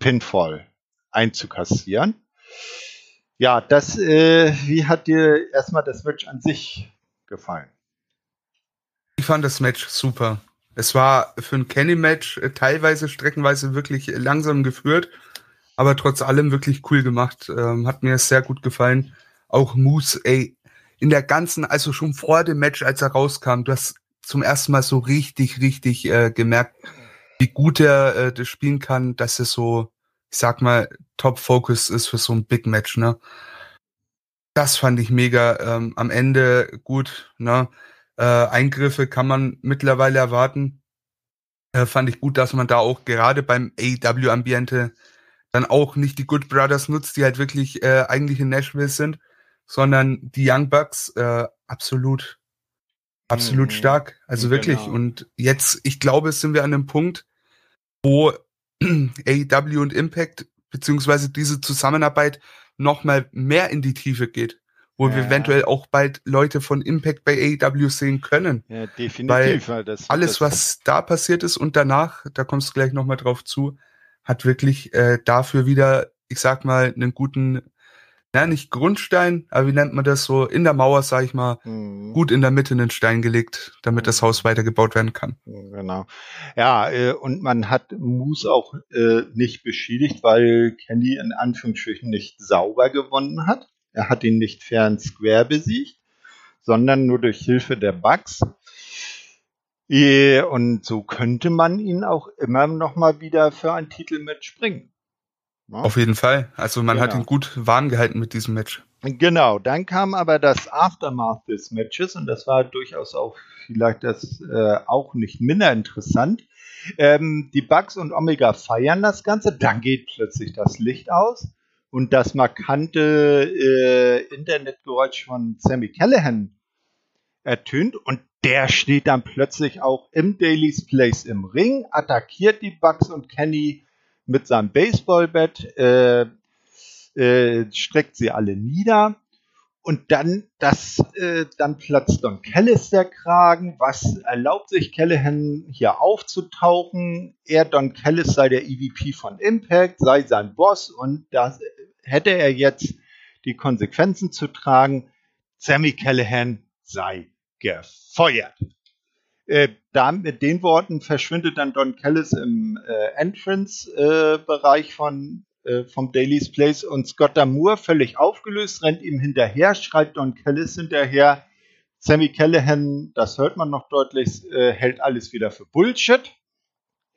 Pinfall einzukassieren. Ja, das, äh, wie hat dir erstmal das Match an sich gefallen? Ich fand das Match super. Es war für ein Kenny-Match äh, teilweise streckenweise wirklich langsam geführt, aber trotz allem wirklich cool gemacht. Ähm, hat mir sehr gut gefallen. Auch Moose, ey, in der ganzen, also schon vor dem Match, als er rauskam, du hast zum ersten Mal so richtig, richtig äh, gemerkt, wie gut er äh, das spielen kann, dass er so, ich sag mal, Top-Focus ist für so ein Big Match, ne? Das fand ich mega. Ähm, am Ende gut, ne? Äh, Eingriffe kann man mittlerweile erwarten. Äh, fand ich gut, dass man da auch gerade beim AEW-Ambiente dann auch nicht die Good Brothers nutzt, die halt wirklich äh, eigentlich in Nashville sind, sondern die Young Bucks äh, absolut, absolut mhm. stark. Also genau. wirklich. Und jetzt, ich glaube, sind wir an einem Punkt, wo AEW und Impact beziehungsweise diese Zusammenarbeit noch mal mehr in die Tiefe geht wo ja. wir eventuell auch bald Leute von Impact bei AEW sehen können. Ja, definitiv. Weil das, alles, das was da passiert ist und danach, da kommst du gleich nochmal drauf zu, hat wirklich äh, dafür wieder, ich sag mal, einen guten ja, nicht Grundstein, aber wie nennt man das so, in der Mauer, sag ich mal, mhm. gut in der Mitte einen Stein gelegt, damit das Haus weitergebaut werden kann. Genau. Ja, äh, und man hat Moose auch äh, nicht beschädigt, weil Kenny in Anführungsstrichen nicht sauber gewonnen hat. Er hat ihn nicht fair and square besiegt, sondern nur durch Hilfe der Bugs. Und so könnte man ihn auch immer noch mal wieder für ein Titelmatch bringen. Ja? Auf jeden Fall. Also man genau. hat ihn gut warm gehalten mit diesem Match. Genau, dann kam aber das Aftermath des Matches und das war durchaus auch vielleicht das äh, auch nicht minder interessant. Ähm, die Bugs und Omega feiern das Ganze, dann geht plötzlich das Licht aus und das markante äh, Internetgeräusch von Sammy Callahan ertönt und der steht dann plötzlich auch im Daily's Place im Ring, attackiert die Bugs und Kenny mit seinem Baseballbett, äh, äh, streckt sie alle nieder und dann, das, äh, dann platzt Don Callis der Kragen. Was erlaubt sich Callahan hier aufzutauchen? Er, Don Callis, sei der EVP von Impact, sei sein Boss und da hätte er jetzt die Konsequenzen zu tragen. Sammy Callahan sei gefeuert. Äh, mit den Worten verschwindet dann Don Callis im äh, Entrance-Bereich äh, von äh, vom Daily's Place und Scott Damour völlig aufgelöst, rennt ihm hinterher, schreit Don Callis hinterher. Sammy Callahan, das hört man noch deutlich, äh, hält alles wieder für Bullshit.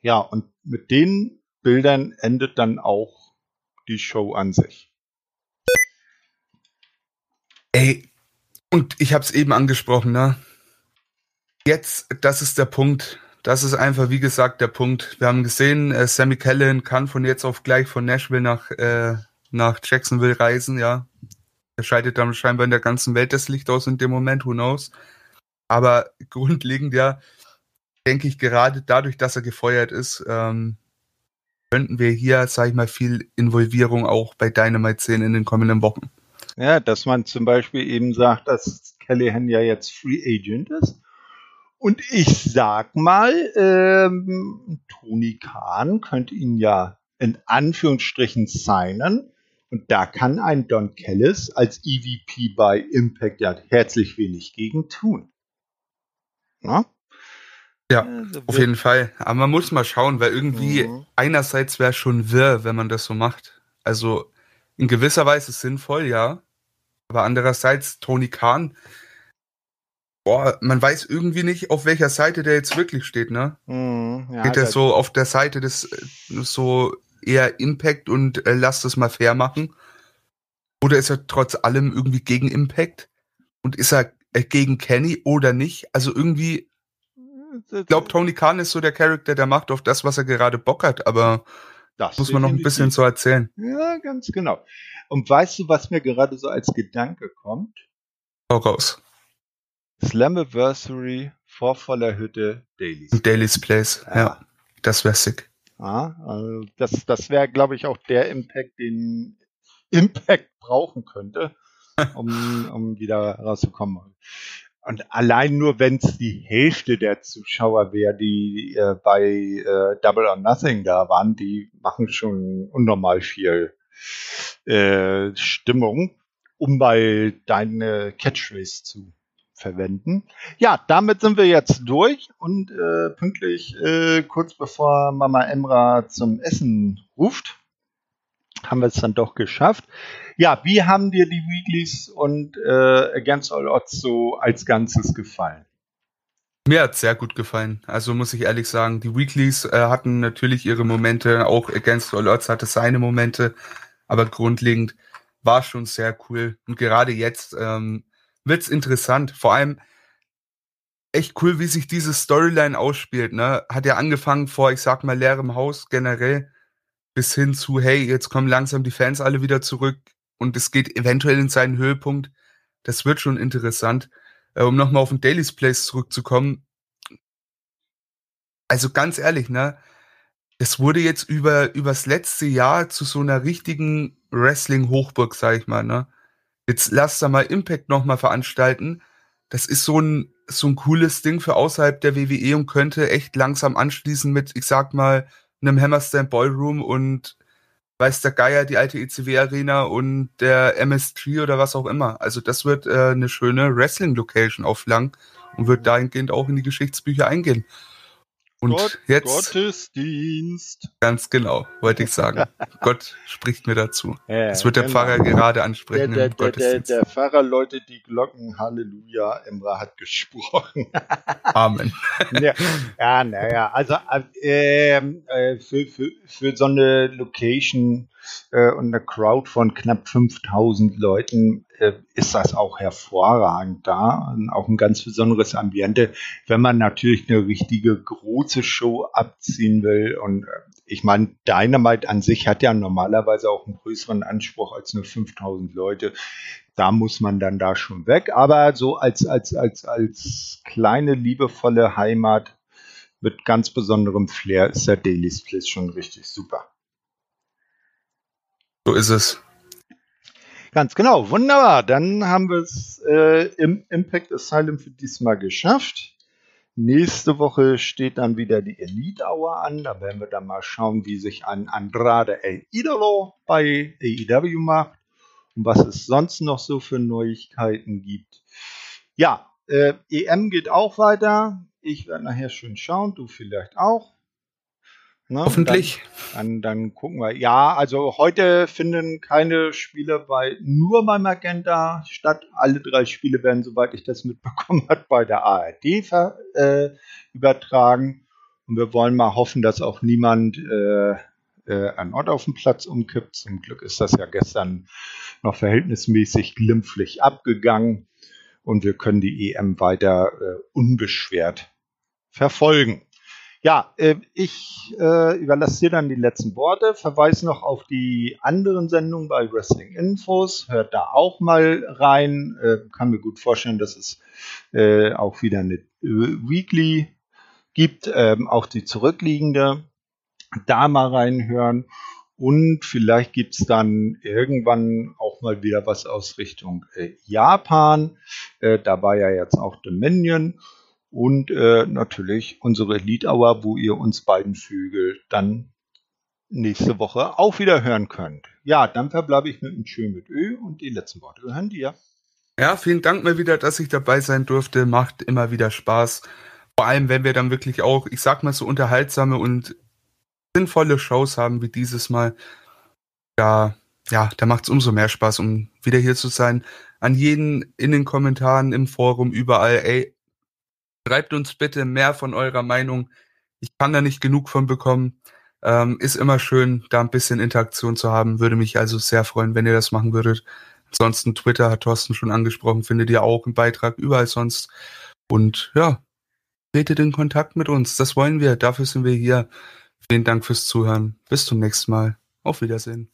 Ja, und mit den Bildern endet dann auch die Show an sich. Ey, und ich habe es eben angesprochen, ne? Jetzt, das ist der Punkt. Das ist einfach, wie gesagt, der Punkt. Wir haben gesehen, äh, Sammy Callahan kann von jetzt auf gleich von Nashville nach, äh, nach Jacksonville reisen, ja. Er schaltet dann scheinbar in der ganzen Welt das Licht aus in dem Moment, who knows. Aber grundlegend ja, denke ich, gerade dadurch, dass er gefeuert ist, ähm, könnten wir hier, sag ich mal, viel Involvierung auch bei Dynamite sehen in den kommenden Wochen. Ja, dass man zum Beispiel eben sagt, dass Callahan ja jetzt Free Agent ist und ich sag mal, ähm, Tony Khan könnte ihn ja in Anführungsstrichen signen. Und da kann ein Don Kellis als EVP bei Impact ja herzlich wenig gegen tun. Na? Ja, also auf jeden Fall. Aber man muss mal schauen, weil irgendwie mhm. einerseits wäre schon wirr, wenn man das so macht. Also in gewisser Weise sinnvoll, ja. Aber andererseits, Tony Khan Boah, man weiß irgendwie nicht, auf welcher Seite der jetzt wirklich steht, ne? Mm, ja, Geht er so auf der Seite des äh, so eher Impact und äh, lasst es mal fair machen? Oder ist er trotz allem irgendwie gegen Impact? Und ist er äh, gegen Kenny oder nicht? Also irgendwie, ich glaube, Tony Khan ist so der Charakter, der macht auf das, was er gerade Bock hat, aber das muss man noch ein bisschen so erzählen. Ja, ganz genau. Und weißt du, was mir gerade so als Gedanke kommt? Hau raus. Slammiversary vor voller Hütte Dailies. Daily's Place, ja. ja. Das wäre sick. Ja, also das das wäre, glaube ich, auch der Impact, den Impact brauchen könnte, um, um wieder rauszukommen. Und allein nur, wenn es die Hälfte der Zuschauer wäre, die äh, bei äh, Double or Nothing da waren, die machen schon unnormal viel äh, Stimmung, um bei deine Catchphrase zu verwenden. Ja, damit sind wir jetzt durch und äh, pünktlich äh, kurz bevor Mama Emra zum Essen ruft, haben wir es dann doch geschafft. Ja, wie haben dir die Weeklies und äh, Against All Odds so als Ganzes gefallen? Mir hat sehr gut gefallen. Also muss ich ehrlich sagen, die Weeklies äh, hatten natürlich ihre Momente, auch Against All Odds hatte seine Momente, aber grundlegend war schon sehr cool. Und gerade jetzt ähm, wird's interessant. Vor allem echt cool, wie sich diese Storyline ausspielt. Ne? Hat ja angefangen vor, ich sag mal, leerem Haus generell bis hin zu, hey, jetzt kommen langsam die Fans alle wieder zurück und es geht eventuell in seinen Höhepunkt. Das wird schon interessant. Äh, um nochmal auf den Daily's Place zurückzukommen. Also ganz ehrlich, ne? Es wurde jetzt über übers letzte Jahr zu so einer richtigen Wrestling-Hochburg, sag ich mal, ne? Jetzt lass da mal Impact nochmal veranstalten. Das ist so ein, so ein cooles Ding für außerhalb der WWE und könnte echt langsam anschließen mit, ich sag mal, einem Hammerstand Ballroom und weiß der Geier, die alte ECW Arena und der MS3 oder was auch immer. Also das wird äh, eine schöne Wrestling-Location auf lang und wird dahingehend auch in die Geschichtsbücher eingehen. Und Gott, jetzt. Gottesdienst. Ganz genau, wollte ich sagen. Gott spricht mir dazu. Ja, das wird der genau. Pfarrer gerade ansprechen. Der, der, der, der, Pfarrer läutet die Glocken. Halleluja. Emra hat gesprochen. Amen. ja, naja. Also äh, äh, für, für, für so eine Location äh, und eine Crowd von knapp 5000 Leuten äh, ist das auch hervorragend da. Und auch ein ganz besonderes Ambiente, wenn man natürlich eine richtige große Show abziehen will. Und äh, ich meine, Dynamite an sich hat ja normalerweise auch einen größeren Anspruch als nur 5000 Leute. Da muss man dann da schon weg. Aber so als, als, als, als kleine, liebevolle Heimat mit ganz besonderem Flair ist der Daily Split schon richtig super. So ist es. Ganz genau, wunderbar. Dann haben wir es äh, im Impact Asylum für diesmal geschafft. Nächste Woche steht dann wieder die Elite Hour an. Da werden wir dann mal schauen, wie sich ein Andrade El Idolo bei AEW macht und was es sonst noch so für Neuigkeiten gibt. Ja, äh, EM geht auch weiter. Ich werde nachher schön schauen, du vielleicht auch. Ne? Hoffentlich. Dann, dann, dann, gucken wir. Ja, also heute finden keine Spiele bei nur bei Magenta statt. Alle drei Spiele werden, soweit ich das mitbekommen habe, bei der ARD ver, äh, übertragen. Und wir wollen mal hoffen, dass auch niemand äh, äh, einen Ort auf dem Platz umkippt. Zum Glück ist das ja gestern noch verhältnismäßig glimpflich abgegangen und wir können die EM weiter äh, unbeschwert verfolgen. Ja, äh, ich äh, überlasse dir dann die letzten Worte. Verweise noch auf die anderen Sendungen bei Wrestling Infos. Hört da auch mal rein. Äh, kann mir gut vorstellen, dass es äh, auch wieder eine äh, Weekly gibt. Ähm, auch die zurückliegende. Da mal reinhören. Und vielleicht gibt's dann irgendwann auch mal wieder was aus Richtung Japan. Da war ja jetzt auch Dominion und äh, natürlich unsere Lead Hour, wo ihr uns beiden Vögel dann nächste Woche auch wieder hören könnt. Ja, dann verbleibe ich mit einem Schön mit Ö und die letzten Worte gehören dir. Ja, vielen Dank mal wieder, dass ich dabei sein durfte. Macht immer wieder Spaß. Vor allem, wenn wir dann wirklich auch, ich sag mal, so unterhaltsame und sinnvolle Shows haben wie dieses Mal. Da, ja, da macht es umso mehr Spaß, um wieder hier zu sein. An jeden in den Kommentaren, im Forum, überall, ey, Schreibt uns bitte mehr von eurer Meinung. Ich kann da nicht genug von bekommen. Ähm, ist immer schön, da ein bisschen Interaktion zu haben. Würde mich also sehr freuen, wenn ihr das machen würdet. Ansonsten Twitter hat Thorsten schon angesprochen, findet ihr auch einen Beitrag überall sonst. Und ja, tretet in Kontakt mit uns. Das wollen wir. Dafür sind wir hier. Vielen Dank fürs Zuhören. Bis zum nächsten Mal. Auf Wiedersehen.